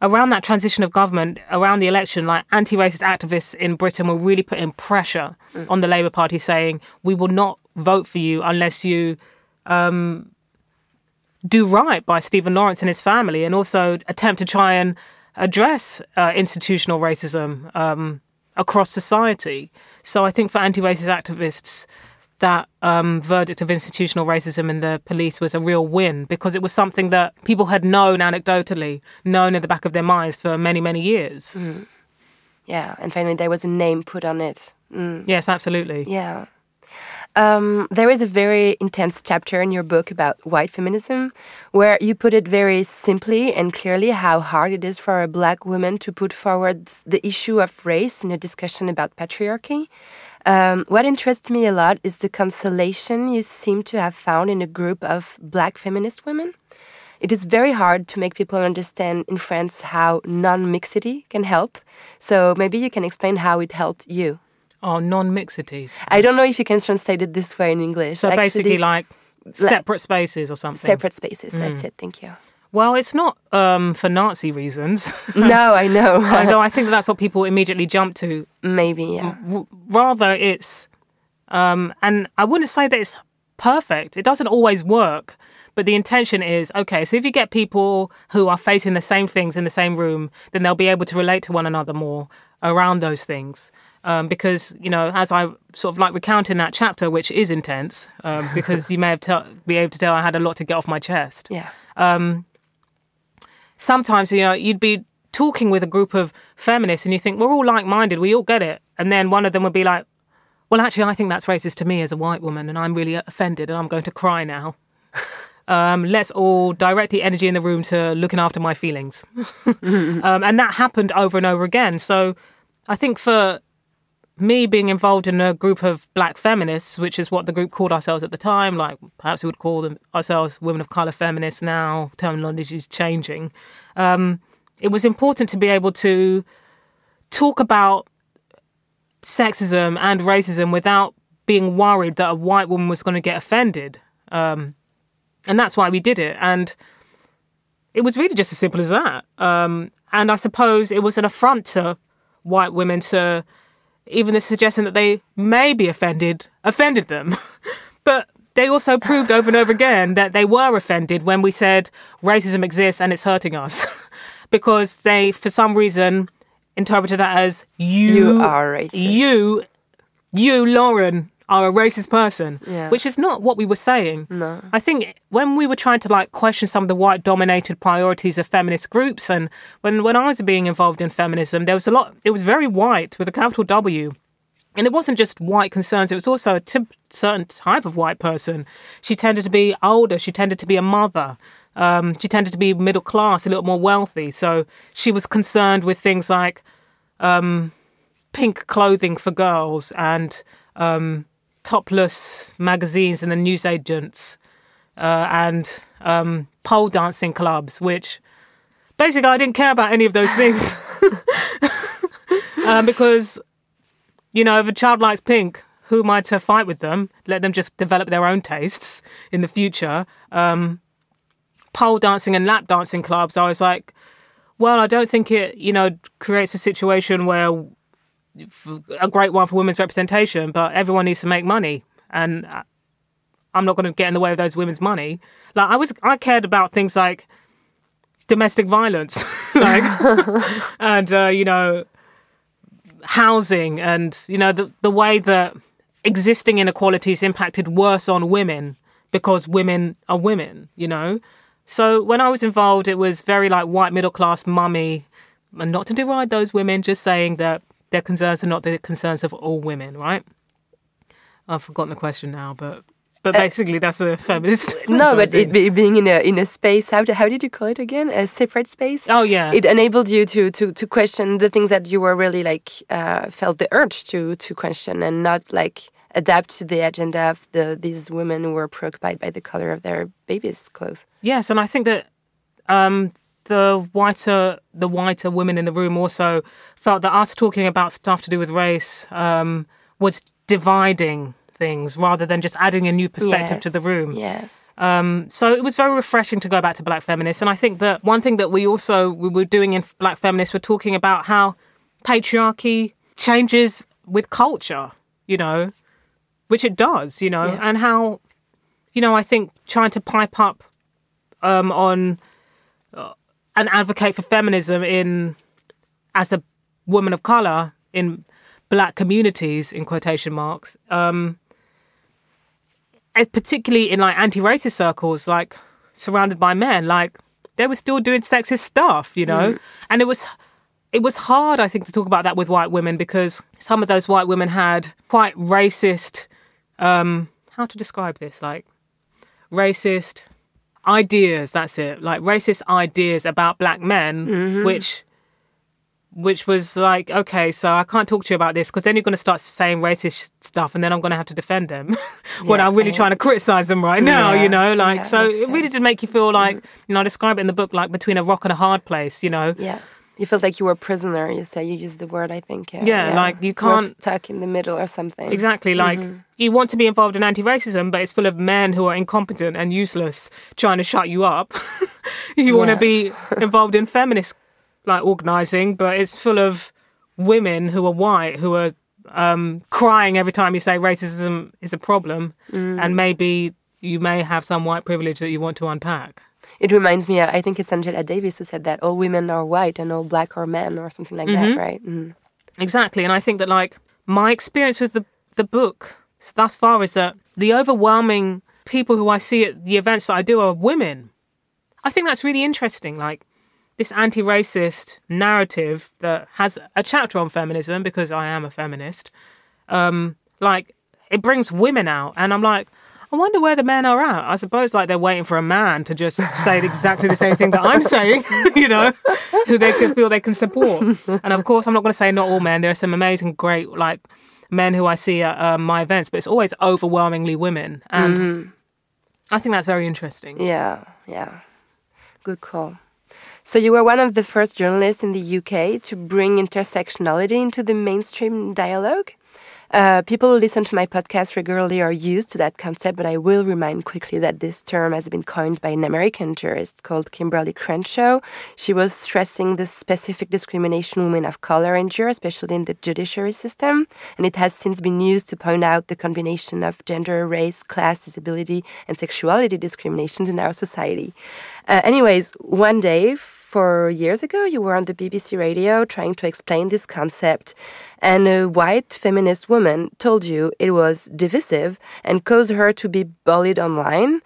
Around that transition of government, around the election, like anti-racist activists in Britain were really putting pressure on the Labour Party, saying, "We will not vote for you unless you um, do right by Stephen Lawrence and his family, and also attempt to try and address uh, institutional racism um, across society." So, I think for anti-racist activists, that um, verdict of institutional racism in the police was a real win because it was something that people had known anecdotally, known in the back of their minds for many, many years. Yeah, and finally there was a name put on it. Mm. Yes, absolutely. Yeah. Um, there is a very intense chapter in your book about white feminism where you put it very simply and clearly how hard it is for a black woman to put forward the issue of race in a discussion about patriarchy. Um, what interests me a lot is the consolation you seem to have found in a group of black feminist women. It is very hard to make people understand in France how non mixity can help. So maybe you can explain how it helped you. Oh, non-mixities. I don't know if you can translate it this way in English. So basically, like like- separate spaces or something. separate spaces. That's it. Thank you. Well, it's not um, for Nazi reasons. no, I know. Although I think that's what people immediately jump to. Maybe, yeah. R- rather, it's, um, and I wouldn't say that it's perfect. It doesn't always work. But the intention is okay, so if you get people who are facing the same things in the same room, then they'll be able to relate to one another more around those things. Um, because, you know, as I sort of like recount in that chapter, which is intense, um, because you may have tell be able to tell I had a lot to get off my chest. Yeah. sometimes you know you'd be talking with a group of feminists and you think we're all like-minded we all get it and then one of them would be like well actually i think that's racist to me as a white woman and i'm really offended and i'm going to cry now um, let's all direct the energy in the room to looking after my feelings um, and that happened over and over again so i think for me being involved in a group of black feminists, which is what the group called ourselves at the time, like perhaps we would call them ourselves women of color feminists now, terminology is changing. Um, it was important to be able to talk about sexism and racism without being worried that a white woman was going to get offended. Um, and that's why we did it. And it was really just as simple as that. Um, and I suppose it was an affront to white women to even the suggestion that they may be offended offended them. but they also proved over and over again that they were offended when we said racism exists and it's hurting us. because they, for some reason, interpreted that as you, You are racist. You, you, Lauren, are a racist person, Yeah. which is not what we were saying. No. I think when we were trying to like question some of the white dominated priorities of feminist groups and when when I was being involved in feminism there was a lot it was very white with a capital W and it wasn't just white concerns it was also a certain type of white person she tended to be older she tended to be a mother um, she tended to be middle class a little more wealthy so she was concerned with things like um, pink clothing for girls and um, topless magazines and the newsagents uh, and um, pole dancing clubs, which basically I didn't care about any of those things um, because, you know, if a child likes pink, who am I to fight with them? Let them just develop their own tastes in the future. Um, pole dancing and lap dancing clubs, I was like, well, I don't think it, you know, creates a situation where a great one for women's representation, but everyone needs to make money, and I'm not going to get in the way of those women's money. Like I was, I cared about things like domestic violence, like, and uh, you know, housing, and you know the the way that existing inequalities impacted worse on women because women are women. You know, so when I was involved, it was very like white middle class mummy, and not to deride those women, just saying that their concerns are not the concerns of all women, right? I've forgotten the question now, but but basically that's a feminist. No, but it, being in a in a space, how how did you call it again? A separate space. Oh, yeah. It enabled you to to to question the things that you were really like uh, felt the urge to to question and not like adapt to the agenda of the these women who were preoccupied by the color of their babies' clothes. Yes, and I think that um, the whiter the whiter women in the room also felt that us talking about stuff to do with race um, was dividing things rather than just adding a new perspective to the room. Yes. Um, so it was very refreshing to go back to Black Feminists, and I think that one thing that we also we were doing in Black Feminists, we're talking about how patriarchy changes with culture, you know, which it does, you know, Yeah. and how, you know, I think trying to pipe up um, on and advocate for feminism in as a woman of color in black communities in quotation marks um particularly in like anti-racist circles like surrounded by men like they were still doing sexist stuff you know? And it was it was hard i think to talk about that with white women because some of those white women had quite racist um how to describe this? Like racist ideas that's it. Like racist ideas about black men mm-hmm. which which was like okay so i can't talk to you about this because then you're going to start saying racist stuff and then i'm going to have to defend them when Yeah, i'm really trying to criticize them right now Yeah, you know? like so it really sense. did make you feel like mm-hmm. you know i describe it in the book like between a rock and a hard place you know? Yeah. You felt like you were a prisoner. You say you used the word. I think. uh, Yeah, like, you can't- stuck in the middle or something. Exactly. Like you want to be involved in anti-racism, but it's full of men who are incompetent and useless, trying to shut you up. you want to be involved in feminist like organizing, but it's full of women who are white who are um, crying every time you say racism is a problem, and maybe you may have some white privilege that you want to unpack. It reminds me. I think it's Angela Davis who said that all women are white and all black are men or something like that, right? Mm. Exactly, and I think that like my experience with the the book thus far is that the overwhelming people who I see at the events that I do are women. I think that's really interesting. Like this anti-racist narrative that has a chapter on feminism because I am a feminist. Um, like it brings women out, and I'm like. I wonder where the men are at. I suppose like they're waiting for a man to just say exactly the same thing that I'm saying, you know, who they can feel they can support. And of course, I'm not going to say not all men. There are some amazing, great like men who I see at um, my events, but it's always overwhelmingly women, and I think that's very interesting. Yeah, yeah. Good call. So you were one of the first journalists in the UK to bring intersectionality into the mainstream dialogue. Uh, people who listen to my podcast regularly are used to that concept, but I will remind quickly that this term has been coined by an American jurist called Kimberlé Crenshaw. She was stressing the specific discrimination women of color endure, especially in the judiciary system, and it has since been used to point out the combination of gender, race, class, disability, and sexuality discriminations in our society. Uh, anyways, one day, four years ago, you were on the BBC radio trying to explain this concept, and a white feminist woman told you it was divisive and caused her to be bullied online.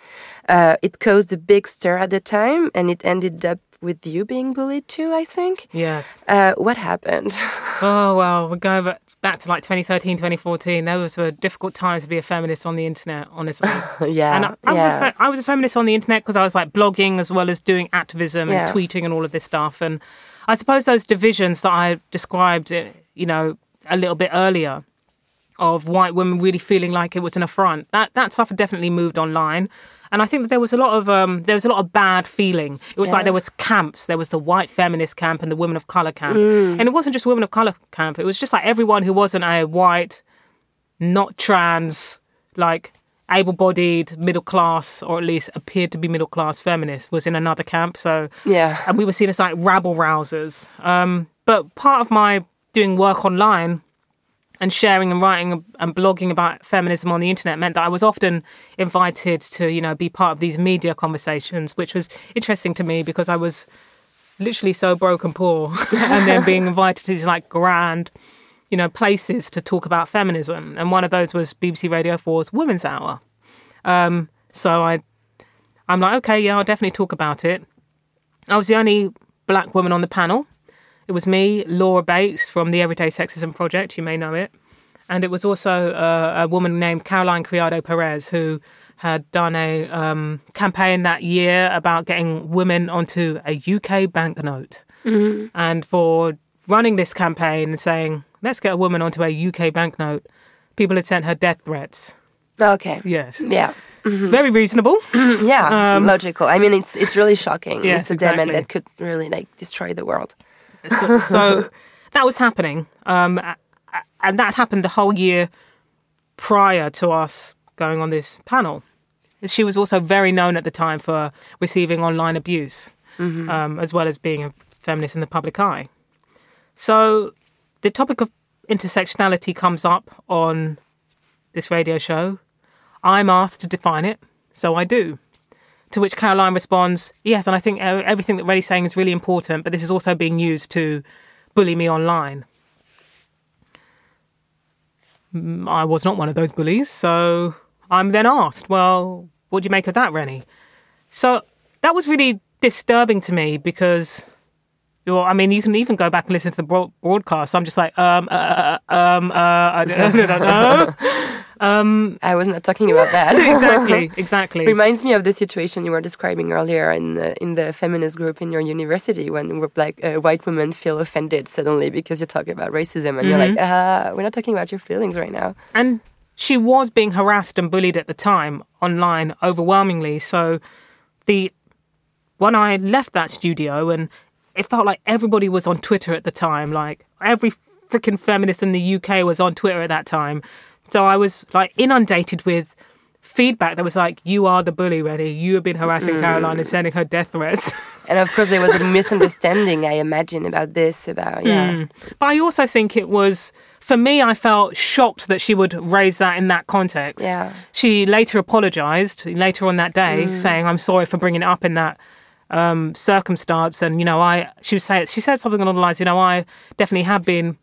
Uh, it caused a big stir at the time, and it ended up with you being bullied too, I think. Yes. Uh, what happened? Oh well, we're going back, back to like 2013, 2014. Those were difficult times to be a feminist on the internet, honestly. yeah, and I, I was yeah. a fe- I was a feminist on the internet because I was like blogging as well as doing activism Yeah. and tweeting and all of this stuff. And I suppose those divisions that I described, uh, you know, a little bit earlier, of white women really feeling like it was an affront. That that stuff had definitely moved online. And I think that there was a lot of um, there was a lot of bad feeling. It was Yeah. like there was camps. There was the white feminist camp and the women of color camp. Mm. And it wasn't just women of color camp. It was just like everyone who wasn't a white, not trans, like able-bodied, middle class, or at least appeared to be middle class feminist was in another camp. So Yeah. and we were seen as like rabble rousers. Um, but part of my doing work online and sharing and writing and blogging about feminism on the internet meant that I was often invited to, you know, be part of these media conversations, which was interesting to me because I was literally so broke and poor, and then being invited to these like grand, you know, places to talk about feminism. And one of those was BBC Radio 4's Women's Hour. Um, so I, I'm like, okay, yeah, I'll definitely talk about it. I was the only black woman on the panel. It was me, Laura Bates from the Everyday Sexism Project, you may know it. And it was also uh, a woman named Caroline Criado Perez who had done a um, campaign that year about getting women onto a UK banknote. Mm-hmm. And for running this campaign and saying, let's get a woman onto a UK banknote, people had sent her death threats. Okay. Yes. Yeah. Very reasonable. Yeah. logical. I mean, it's it's really shocking. Um, Yes, it's a demand exactly. that could really like destroy the world. So, so that was happening. Um, and that happened the whole year prior to us going on this panel. She was also very known at the time for receiving online abuse, um, as well as being a feminist in the public eye. So the topic of intersectionality comes up on this radio show. I'm asked to define it, so I do. To which Caroline responds, Yes, and I think uh, everything that Reni's saying is really important, but this is also being used to bully me online. Mm, I was not one of those bullies, so I'm then asked, Well, what do you make of that, Reni? So that was really disturbing to me because, well, I mean, you can even go back and listen to the broad- broadcast. I'm just like, um, uh, uh, um, uh, I don't, I don't know. I was not talking about that. exactly, exactly. Reminds me of the situation you were describing earlier in the, in the feminist group in your university when we're like uh, white women feel offended suddenly because you talk about racism and you're like, uh, we're not talking about your feelings right now. And she was being harassed and bullied at the time online overwhelmingly. So the when I left that studio and it felt like everybody was on Twitter at the time, like every freaking feminist in the UK was on Twitter at that time. So I was like inundated with feedback that was like, You are the bully, Reni. You have been harassing Caroline and sending her death threats. And of course, there was a misunderstanding, I imagine, about this, about, yeah. But I also think it was, for me, I felt shocked that she would raise that in that context. Yeah. She later apologized later on that day, saying, I'm sorry for bringing it up in that um, circumstance. And, you know, I, she, was say, she said something along the lines, you know, I definitely have been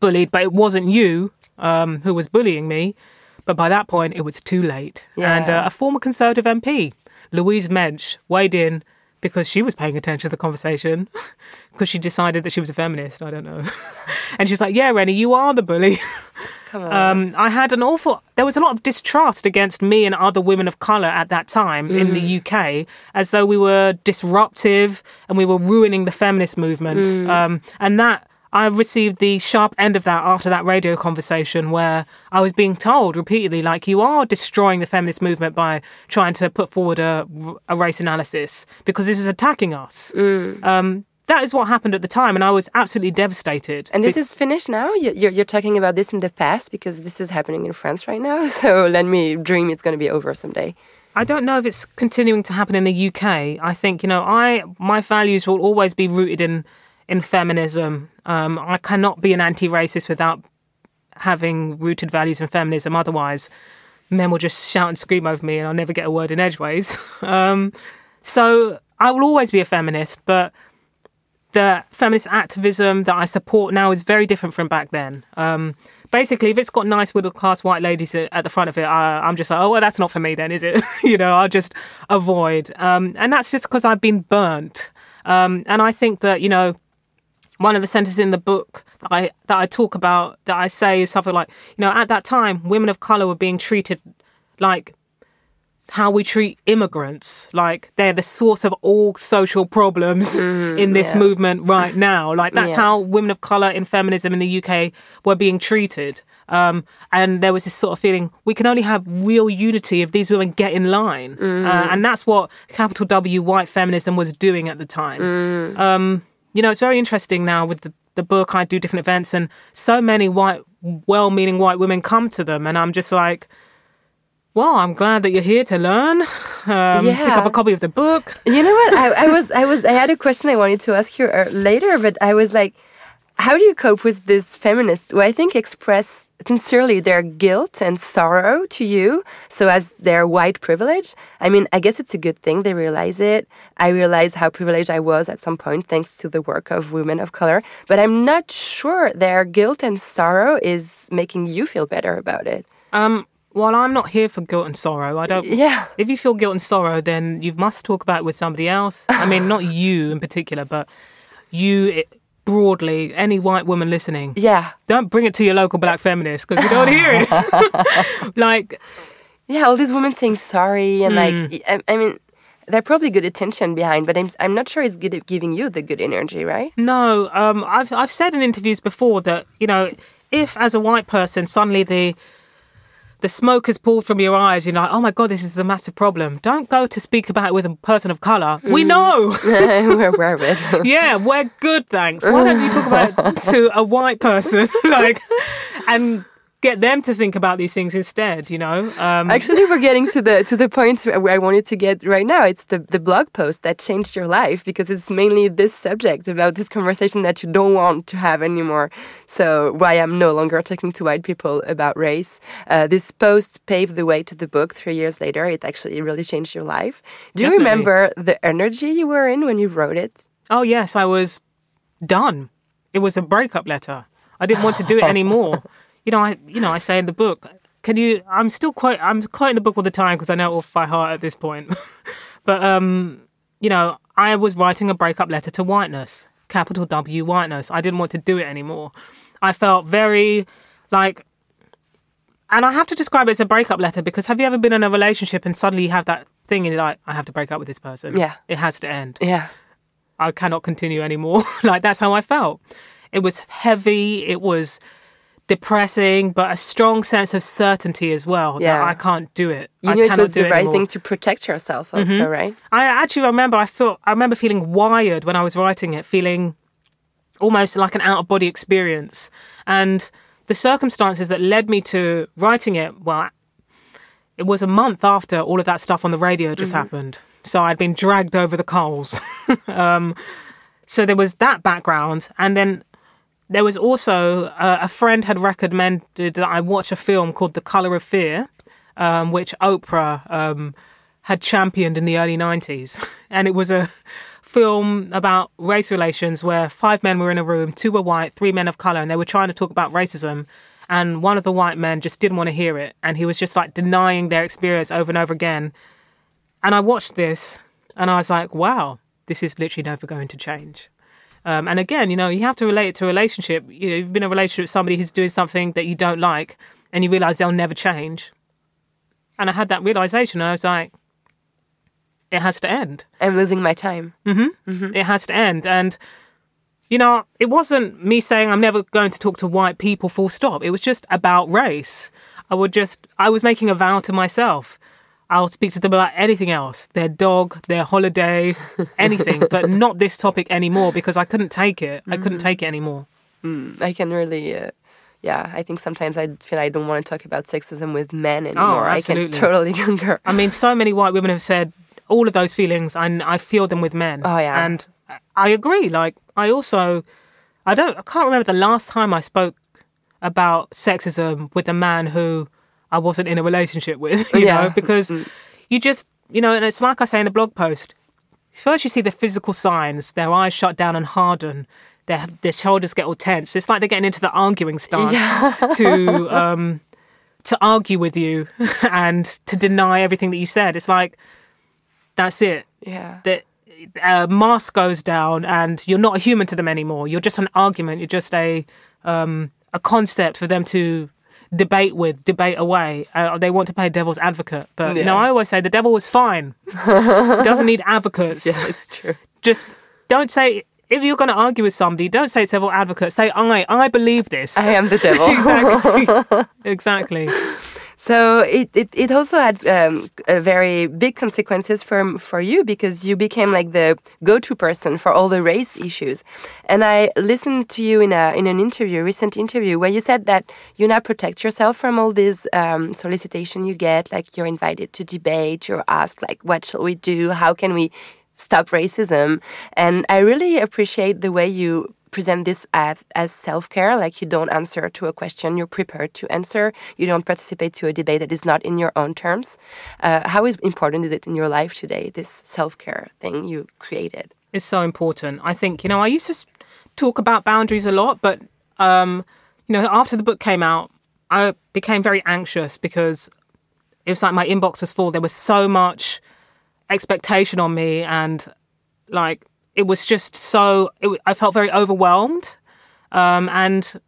bullied, but it wasn't you um, who was bullying me. But by that point, it was too late. Yeah. And uh, a former Conservative MP, Louise Mensch, weighed in because she was paying attention to the conversation because she decided that she was a feminist. I don't know. and she was like, Yeah, Reni, you are the bully. Come on. Um, I had an awful. There was a lot of distrust against me and other women of color at that time in the UK, as though we were disruptive and we were ruining the feminist movement. Um, and that I received the sharp end of that after that radio conversation, where I was being told repeatedly, like, you are destroying the feminist movement by trying to put forward a, a race analysis because this is attacking us. Um, that is what happened at the time, and I was absolutely devastated. And this is finished now? You're, you're talking about this in the past because this is happening in France right now. So let me dream it's going to be over someday. I don't know if it's continuing to happen in the UK. I think you know, I my values will always be rooted in in feminism. Um, I cannot be an anti-racist without having rooted values in feminism. Otherwise, men will just shout and scream over me, and I'll never get a word in edgeways. um, so I will always be a feminist, but the feminist activism that I support now is very different from back then. Um, basically, if it's got nice middle class white ladies at the front of it, I, I'm just like, oh, well, that's not for me then, is it? you know, I'll just avoid. Um, and that's just because I've been burnt. Um, and I think that, you know, one of the sentences in the book that I that I talk about that I say is something like, you know, at that time, women of color were being treated like how we treat immigrants, like they're the source of all social problems in this yeah. movement right now. Like that's Yeah. how women of color in feminism in the UK were being treated. Um, and there was this sort of feeling we can only have real unity if these women get in line, uh, and that's what capital W white feminism was doing at the time. Um, you know, it's very interesting now with the, the book. I do different events, and so many white, well-meaning white women come to them, and I'm just like, well, I'm glad that you're here to learn. Um, Pick up a copy of the book. You know what? I, I was, I was, I had a question I wanted to ask you uh, later, but I was like, how do you cope with these feminists who I think express sincerely their guilt and sorrow to you? So, as their white privilege, I mean, I guess it's a good thing they realize it. I realize how privileged I was at some point thanks to the work of women of color, but I'm not sure their guilt and sorrow is making you feel better about it. Um, well, I'm not here for guilt and sorrow. I don't. Yeah. If you feel guilt and sorrow, then you must talk about it with somebody else. I mean, not you in particular, but you broadly, any white woman listening. Yeah. Don't bring it to your local black feminist because you don't hear it. like, Yeah, all these women saying sorry and like, I, I mean, they're probably good attention behind, but I'm, I'm not sure it's good at giving you the good energy, right? no, um, I've I've said in interviews before that you know, if as a white person suddenly the the smoke is pulled from your eyes, you're like, oh my god, this is a massive problem. Don't go to speak about it with a person of color. We mm. know. We're aware of it. yeah, we're good, thanks. Why don't you talk about it to a white person, like, and get them to think about these things instead? You know, um, Actually, we're getting to the to the point where I wanted to get right now. It's the the blog post that changed your life because it's mainly this subject about this conversation that you don't want to have anymore. So why I'm no longer talking to white people about race. Uh, this post paved the way to the book. Three years later, it actually really changed your life. Do you Definitely. remember the energy you were in when you wrote it? oh yes, I was done. It was a breakup letter. I didn't want to do it anymore. You know, I you know I say in the book. Can you? I'm still quite. I'm quoting the book all the time because I know it off by heart at this point. but um, you know, I was writing a breakup letter to whiteness, capital W whiteness. I didn't want to do it anymore. I felt very like, and I have to describe it as a breakup letter because have you ever been in a relationship and suddenly you have that thing and you're like, I have to break up with this person. Yeah. it has to end. Yeah. I cannot continue anymore. like that's how I felt. It was heavy. It was depressing, but a strong sense of certainty as well. Yeah. That I can't do it. You I knew it was do the right anymore. thing to protect yourself, also, right? I actually remember. I felt. I remember feeling wired when I was writing it, feeling almost like an out of body experience, and the circumstances that led me to writing it. Well, it was a month after all of that stuff on the radio just happened, so I'd been dragged over the coals. um, so there was that background, and then there was also uh, a friend had recommended that I watch a film called The Color of Fear, um, which Oprah um, had championed in the early 90s. And it was a film about race relations where five men were in a room, two were white, three men of color, and they were trying to talk about racism. And one of the white men just didn't want to hear it. And he was just like denying their experience over and over again. And I watched this and I was like, wow, this is literally never going to change. Um, and again, you know, you have to relate it to a relationship. You know, you've been in a relationship with somebody who's doing something that you don't like, and you realize they'll never change. And I had that realization, and I was like, it has to end. I'm losing my time. It has to end. And, you know, it wasn't me saying I'm never going to talk to white people full stop. It was just about race. I would just, I was making a vow to myself. I'll speak to them about anything else their dog, their holiday, anything, but not this topic anymore because I couldn't take it. I couldn't take it anymore. I can really, uh, yeah, I think sometimes I feel I don't want to talk about sexism with men anymore. I can Oh, totally concur. I mean, so many white women have said all of those feelings, and I feel them with men. Oh, yeah. and I agree. Like, I also, I don't, I can't remember the last time I spoke about sexism with a man who I wasn't in a relationship with. You Yeah. know, because you just, you know, and it's like I say in the blog post. First, you see the physical signs; their eyes shut down and harden. Their their shoulders get all tense. It's like they're getting into the arguing stance to um, to argue with you and to deny everything that you said. It's like that's it. Yeah. The uh, mask goes down, and you're not a human to them anymore. You're just an argument. You're just a um, a concept for them to debate with, debate away. Uh, they want to play devil's advocate, but you know, I always say the devil is fine. Doesn't need advocates. Yeah, it's true. Just don't say. If you're going to argue with somebody, don't say devil advocate. Say I. I believe this. I am the devil. exactly. exactly. So it, it, it also had um, a very big consequences for for you because you became like the go-to person for all the race issues. And I listened to you in a in an interview, recent interview, where you said that you now protect yourself from all this um, solicitation you get. Like you're invited to debate, you're asked like, what shall we do? How can we stop racism? And I really appreciate the way you present this as, as self care, like you don't answer to a question you're prepared to answer, you don't participate to a debate that is not in your own terms. Uh, how is important is it in your life today, this self care thing you created? It's so important. I think, you know, I used to talk about boundaries a lot, but, um, you know, after the book came out, I became very anxious because it was like my inbox was full. There was so much expectation on me, and like it was just so. It, I felt very overwhelmed, um, and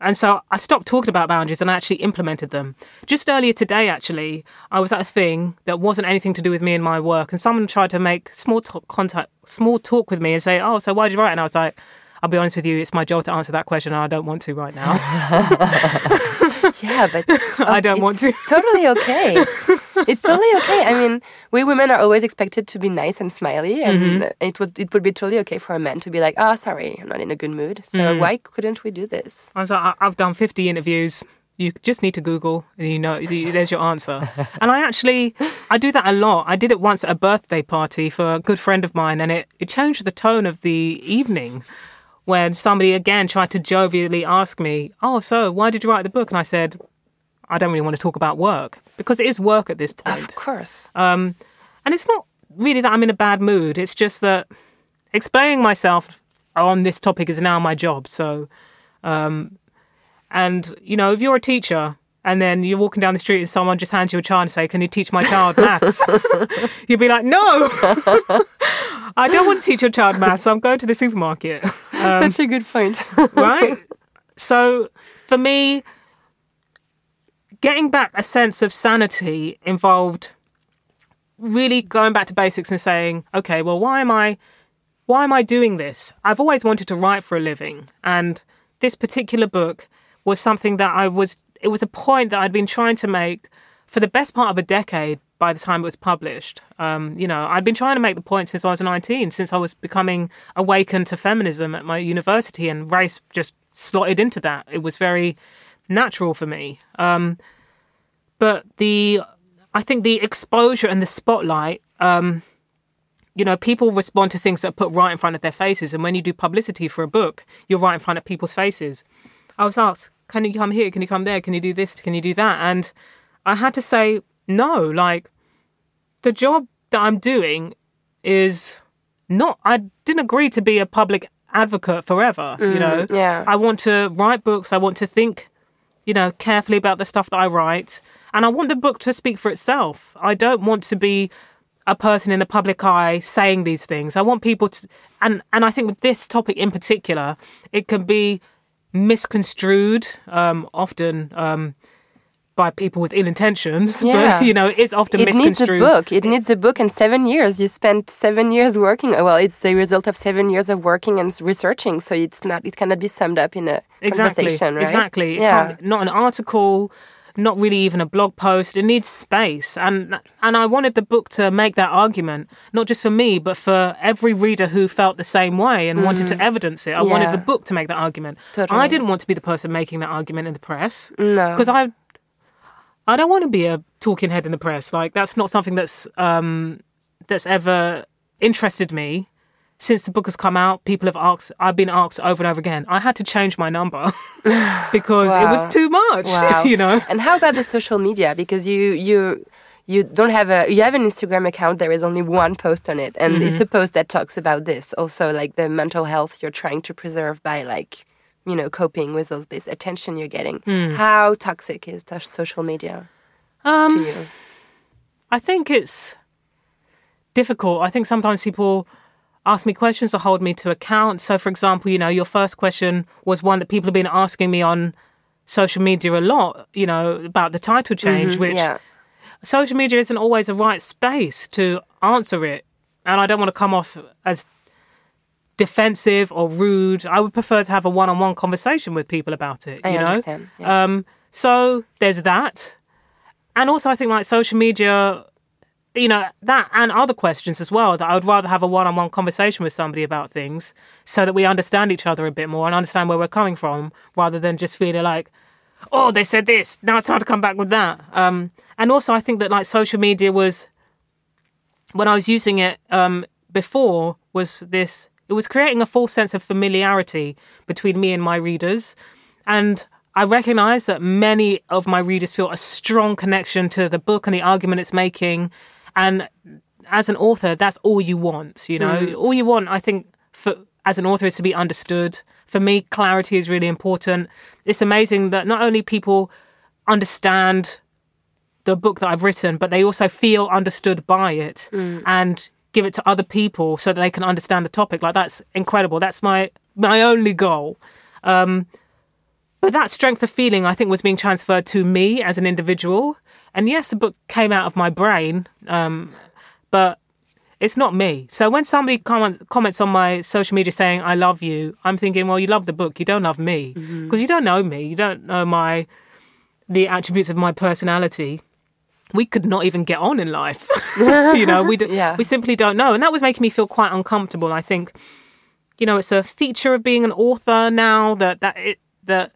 and so I stopped talking about boundaries and I actually implemented them. Just earlier today, actually, I was at a thing that wasn't anything to do with me and my work, and someone tried to make small talk, contact, small talk with me and say, "Oh, so why did you write?" And I was like. I'll be honest with you, it's my job to answer that question, and I don't want to right now. Yeah, but I don't want it's totally okay. it's totally okay. I mean, we women are always expected to be nice and smiley, and Mm-hmm. it would it would be totally okay for a man to be like, "Oh, sorry, I'm not in a good mood." So Mm. why couldn't we do this? I was like, I- I've done 50 interviews. You just need to Google, and you know, there's your answer. And I actually, I do that a lot. I did it once at a birthday party for a good friend of mine, and it, it changed the tone of the evening when somebody again tried to jovially ask me, "Oh, so why did you write the book?" And I said, "I don't really want to talk about work because it is work at this point." Of course. Um, and it's not really that I'm in a bad mood. It's just that explaining myself on this topic is now my job. So, um, and you know, if you're a teacher and then you're walking down the street and someone just hands you a child and say, "Can you teach my child maths?" You'd be like, "No, I don't want to teach your child maths. I'm going to the supermarket." Um, Such a good point. right? So for me, getting back a sense of sanity involved really going back to basics and saying, okay, well, why am I, why am I doing this? I've always wanted to write for a living, and this particular book was something that I was. It was a point that I'd been trying to make for the best part of a decade. By the time it was published, um, you know, I'd been trying to make the point since I was 19, since I was becoming awakened to feminism at my university, and race just slotted into that. It was very natural for me. Um, but the I think the exposure and the spotlight, um, you know, people respond to things that are put right in front of their faces. And when you do publicity for a book, you're right in front of people's faces. I was asked, can you come here? Can you come there? Can you do this? Can you do that? And I had to say, no, like the job that I'm doing is not, I didn't agree to be a public advocate forever, you know? yeah. I want to write books. I want to think you know, carefully about the stuff that I write. And I want the book to speak for itself. I don't want to be a person in the public eye saying these things. I want people to, and, and I think with this topic in particular, it can be misconstrued um, often um, by people with ill intentions. Yeah. But, you know, it's often it needs a misconstrued. book. It needs a book and seven years. You spent seven years working. Well, it's the result of seven years of working and researching. So it's not. It cannot be summed up in a exactly conversation, right? exactly Yeah. can't- an article not really even a blog post it needs space and and i wanted the book to make that argument not just for me but for every reader who felt the same way and wanted to evidence it i wanted Mm. The book to make that argument Totally. i didn't want to be the person making that argument in the press No. because i i don't want to be a talking head in the press like that's not something that's um that's ever interested me since the book has come out, people have asked. I've been asked over and over again. I had to change my number because it was too much. Wow. you know. And how about the social media? Because you you you don't have a you have an Instagram account. There is only one post on it, and Mm-hmm. it's a post that talks about this. Also, like the mental health you're trying to preserve by like you know coping with all this attention you're getting. Hmm. How toxic is the social media to Um, you? I think it's difficult. I think sometimes people ask me questions to hold me to account. So, for example, you know, your first question was one that people have been asking me on social media a lot. You know, about the title change, which Mm-hmm. yeah, social media isn't always a right space to answer it. And I don't want to come off as defensive or rude. I would prefer to have a one on one conversation with people about it, I you know? Yeah. Um, so there's that. And also, I think like social media, you know, that and other questions as well, that I would rather have a one on one conversation with somebody about things so that we understand each other a bit more and understand where we're coming from rather than just feeling like, oh, they said this, now it's time to come back with that. Um, and also, I think that like social media was, when I was using it um, before, was this it was creating a false sense of familiarity between me and my readers. And I recognize that many of my readers feel a strong connection to the book and the argument it's making. And as an author, that's all you want, you know? Mm. All you want, I think, for as an author is to be understood. For me, clarity is really important. It's amazing that not only people understand the book that I've written, but they also feel understood by it mm. and give it to other people so that they can understand the topic. Like that's incredible. That's my my only goal. Um, but that strength of feeling, I think, was being transferred to me as an individual. And yes, the book came out of my brain, um, but it's not me. So when somebody comments, comments on my social media saying "I love you," I'm thinking, well, you love the book, you don't love me because you don't know me, you don't know my the attributes of my personality. We could not even get on in life, you know. We do, Yeah. we simply don't know, and that was making me feel quite uncomfortable. I think, you know, it's a feature of being an author now that that it that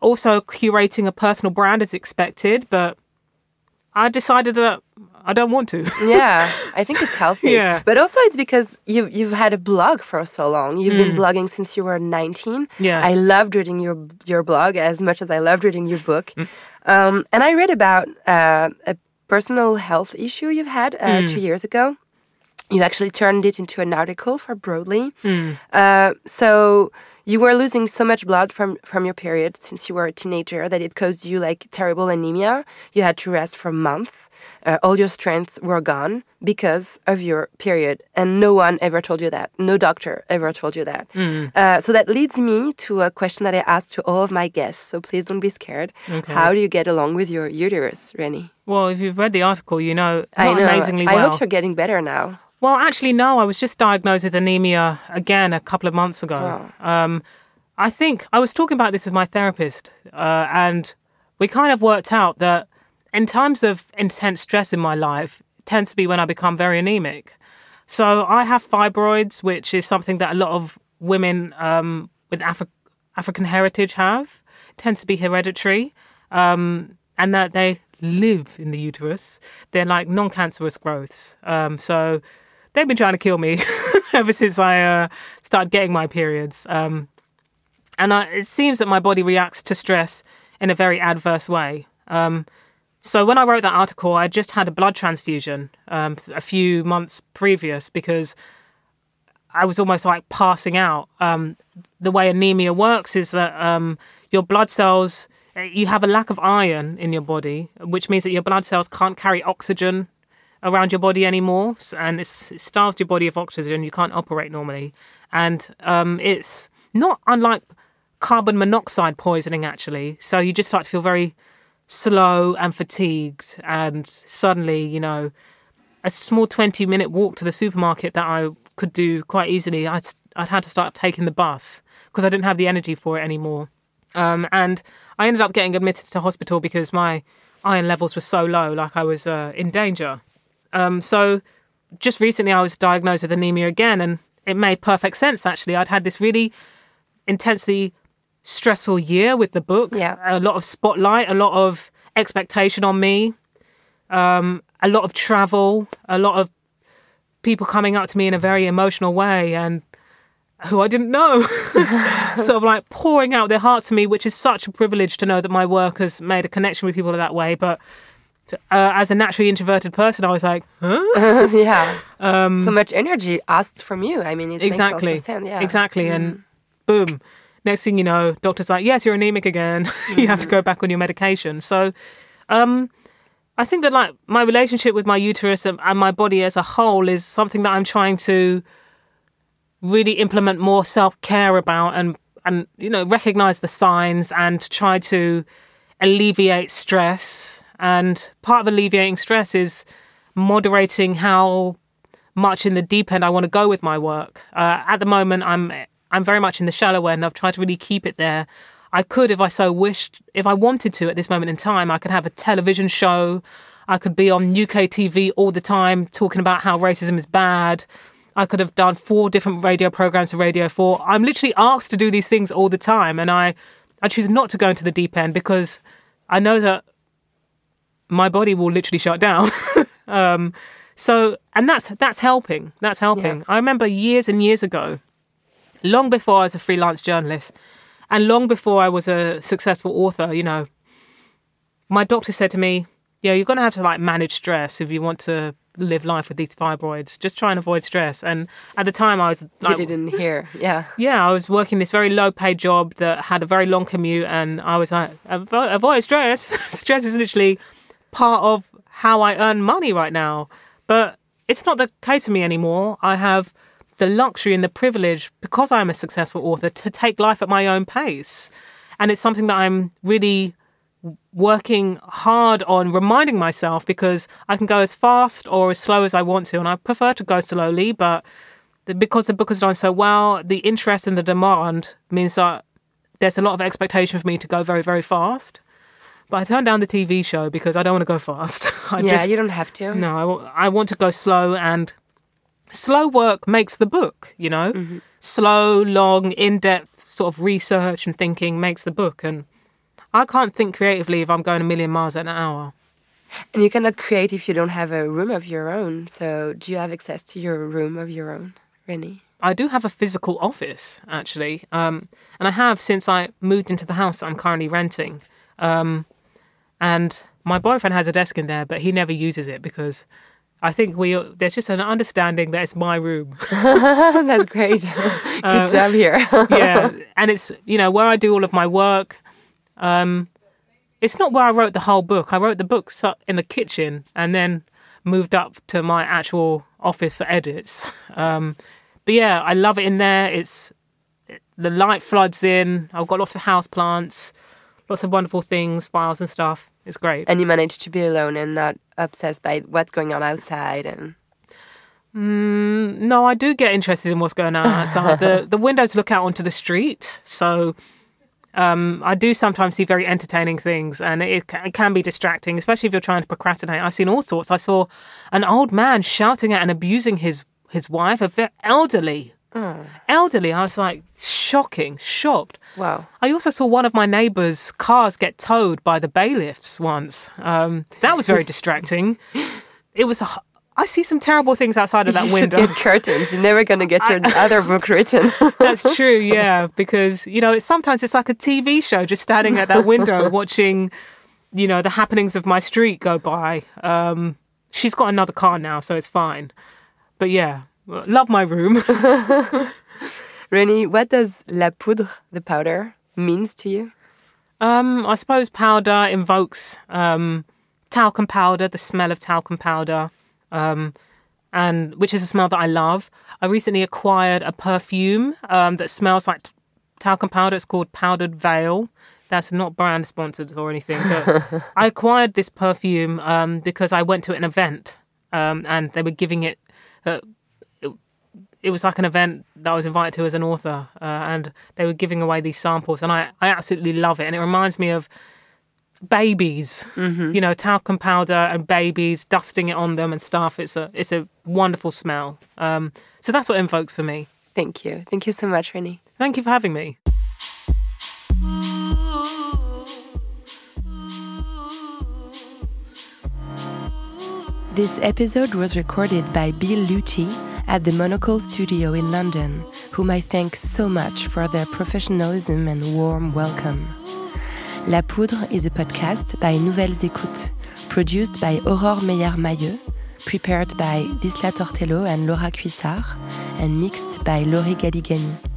also curating a personal brand is expected, but I decided that I don't want to. yeah, I think it's healthy. Yeah. But also it's because you you've had a blog for so long. You've been blogging since you were 19. Mm. Yes. I loved reading your your blog as much as I loved reading your book. Mm. Um, and I read about uh, a personal health issue you've had uh, Mm. two years ago. You actually turned it into an article for Broadly. Mm. Uh, so you were losing so much blood from from your period since you were a teenager that it caused you like terrible anemia. You had to rest for months. Uh, all your strengths were gone because of your period, and no one ever told you that. No doctor ever told you that. Uh, so that leads me to a question that I asked to all of my guests. So please don't be scared. How do you get along with your uterus, Reni? well, if you've read the article, you know I know. amazingly I hope you're getting better now. Well, actually, no. I was just diagnosed with anemia again a couple of months ago. Oh. Um, I think I was talking about this with my therapist, uh, and we kind of worked out that in times of intense stress in my life, it tends to be when I become very anemic. So I have fibroids, which is something that a lot of women um, with Afri- African heritage have. It tends to be hereditary, um, and that they live in the uterus. They're like non-cancerous growths. Um, so they've been trying to kill me ever since I uh, started getting my periods. Um, and I, it seems that my body reacts to stress in a very adverse way. Um, so when I wrote that article, I just had a blood transfusion um, a few months previous because I was almost like passing out. Um, the way anemia works is that um, your blood cells, you have a lack of iron in your body, which means that your blood cells can't carry oxygen around your body anymore, and it starves your body of oxygen. You can't operate normally, and um, it's not unlike carbon monoxide poisoning actually. So you just start to feel very slow and fatigued, and suddenly, you know, a small 20 minute walk to the supermarket that I could do quite easily, I'd, I'd had to start taking the bus because I didn't have the energy for it anymore. Um, and I ended up getting admitted to hospital because my iron levels were so low, like I was uh, in danger. Um, so just recently I was diagnosed with anemia again, and it made perfect sense actually. I'd had this really intensely stressful year with the book. Yeah. A lot of spotlight, a lot of expectation on me, um, a lot of travel, a lot of people coming up to me in a very emotional way and who I didn't know, sort of like pouring out their hearts to me, which is such a privilege to know that my work has made a connection with people in that way. But uh, as a naturally introverted person, I was like, huh? yeah. so much energy asked from you. I mean, Um, exactly. Yeah. Mm. exactly, and boom. Next thing you know, doctor's like, "Yes, you're anemic again. you have to go back on your medication." So, um, I think that like my relationship with my uterus and, and my body as a whole is something that I'm trying to really implement more self care about, and and you know recognize the signs and try to alleviate stress. And part of alleviating stress is moderating how much in the deep end I want to go with my work. Uh, at the moment, I'm I'm very much in the shallow end. I've tried to really keep it there. I could, if I so wished, if I wanted to, at this moment in time, I could have a television show. I could be on UK TV all the time talking about how racism is bad. I could have done four different radio programs for Radio Four. I'm literally asked to do these things all the time, and I I choose not to go into the deep end because I know that my body will literally shut down. um, So, and that's that's helping. That's helping. Yeah. I remember years and years ago, long before I was a freelance journalist, and long before I was a successful author. You know, my doctor said to me, "Yeah, you're going to have to like manage stress if you want to live life with these fibroids. Just try and avoid stress." And at the time, I was You like, didn't hear. Yeah. yeah, I was working this very low paid job that had a very long commute, and I was like, avoid stress. stress is literally part of how I earn money right now. But it's not the case for me anymore. I have the luxury and the privilege, because I'm a successful author, to take life at my own pace. And it's something that I'm really working hard on reminding myself because I can go as fast or as slow as I want to. And I prefer to go slowly, but because the book has done so well, the interest and the demand means that there's a lot of expectation for me to go very, very fast. But I turned down the TV show because I don't want to go fast. I yeah, just, you don't have to. no, I, want to go slow, and slow work makes the book, you know? Slow, long, in depth sort of research and thinking makes the book. And I can't think creatively if I'm going a million miles an hour. And you cannot create if you don't have a room of your own. So, do you have access to your room of your own, Reni? I do have a physical office, actually. Um, and I have since I moved into the house I'm currently renting. Um, and my boyfriend has a desk in there, but he never uses it because I think we there's just an understanding that it's my room. That's great. Good job here. yeah, and it's you know where I do all of my work. Um, it's not where I wrote the whole book. I wrote the book in the kitchen and then moved up to my actual office for edits. Um, but yeah, I love it in there. It's the light floods in. I've got lots of house plants, lots of wonderful things, files and stuff. It's great. and you manage to be alone and not obsessed by what's going on outside. And No, I do get interested in what's going on outside. the The windows look out onto the street, so um, I do sometimes see very entertaining things, and it, it can be distracting, especially if you're trying to procrastinate. I've seen all sorts. I saw an old man shouting at and abusing his his wife, a very elderly, elderly. I was like shocking, shocked. wow, I also saw one of my neighbours' cars get towed by the bailiffs once. Um, that was very distracting. It was. A, I see some terrible things outside of that you should window. get curtains. You're never gonna get your other book written. That's true, yeah, because you know, it's sometimes it's like a TV show, just standing at that window watching, you know, the happenings of my street go by. Um, she's got another car now, so it's fine. But yeah, love my room. Reni, what does la poudre, the powder, means to you? Um, I suppose powder invokes um, talcum powder, the smell of talcum powder, um, and which is a smell that I love. I recently acquired a perfume um, that smells like t- talcum powder. It's called Powdered Veil. That's not brand sponsored or anything, but I acquired this perfume um, because I went to an event um, and they were giving it. Uh, it, it was like an event that I was invited to as an author, uh, and they were giving away these samples, and I, I absolutely love it. And it reminds me of babies, you know, talcum powder and babies, dusting it on them and stuff. It's a it's a wonderful smell. Um, so that's what invokes for me. Thank you. Thank you so much, Reni. Thank you for having me. This episode was recorded by Bill Lucci at the Monocle Studio in London, whom I thank so much for their professionalism and warm welcome. La Poudre is a podcast by Nouvelles Écoutes, produced by Aurore Meyer-Mailleux, prepared by Disla Tortello and Laura Cuissard, and mixed by Laurie Galigani.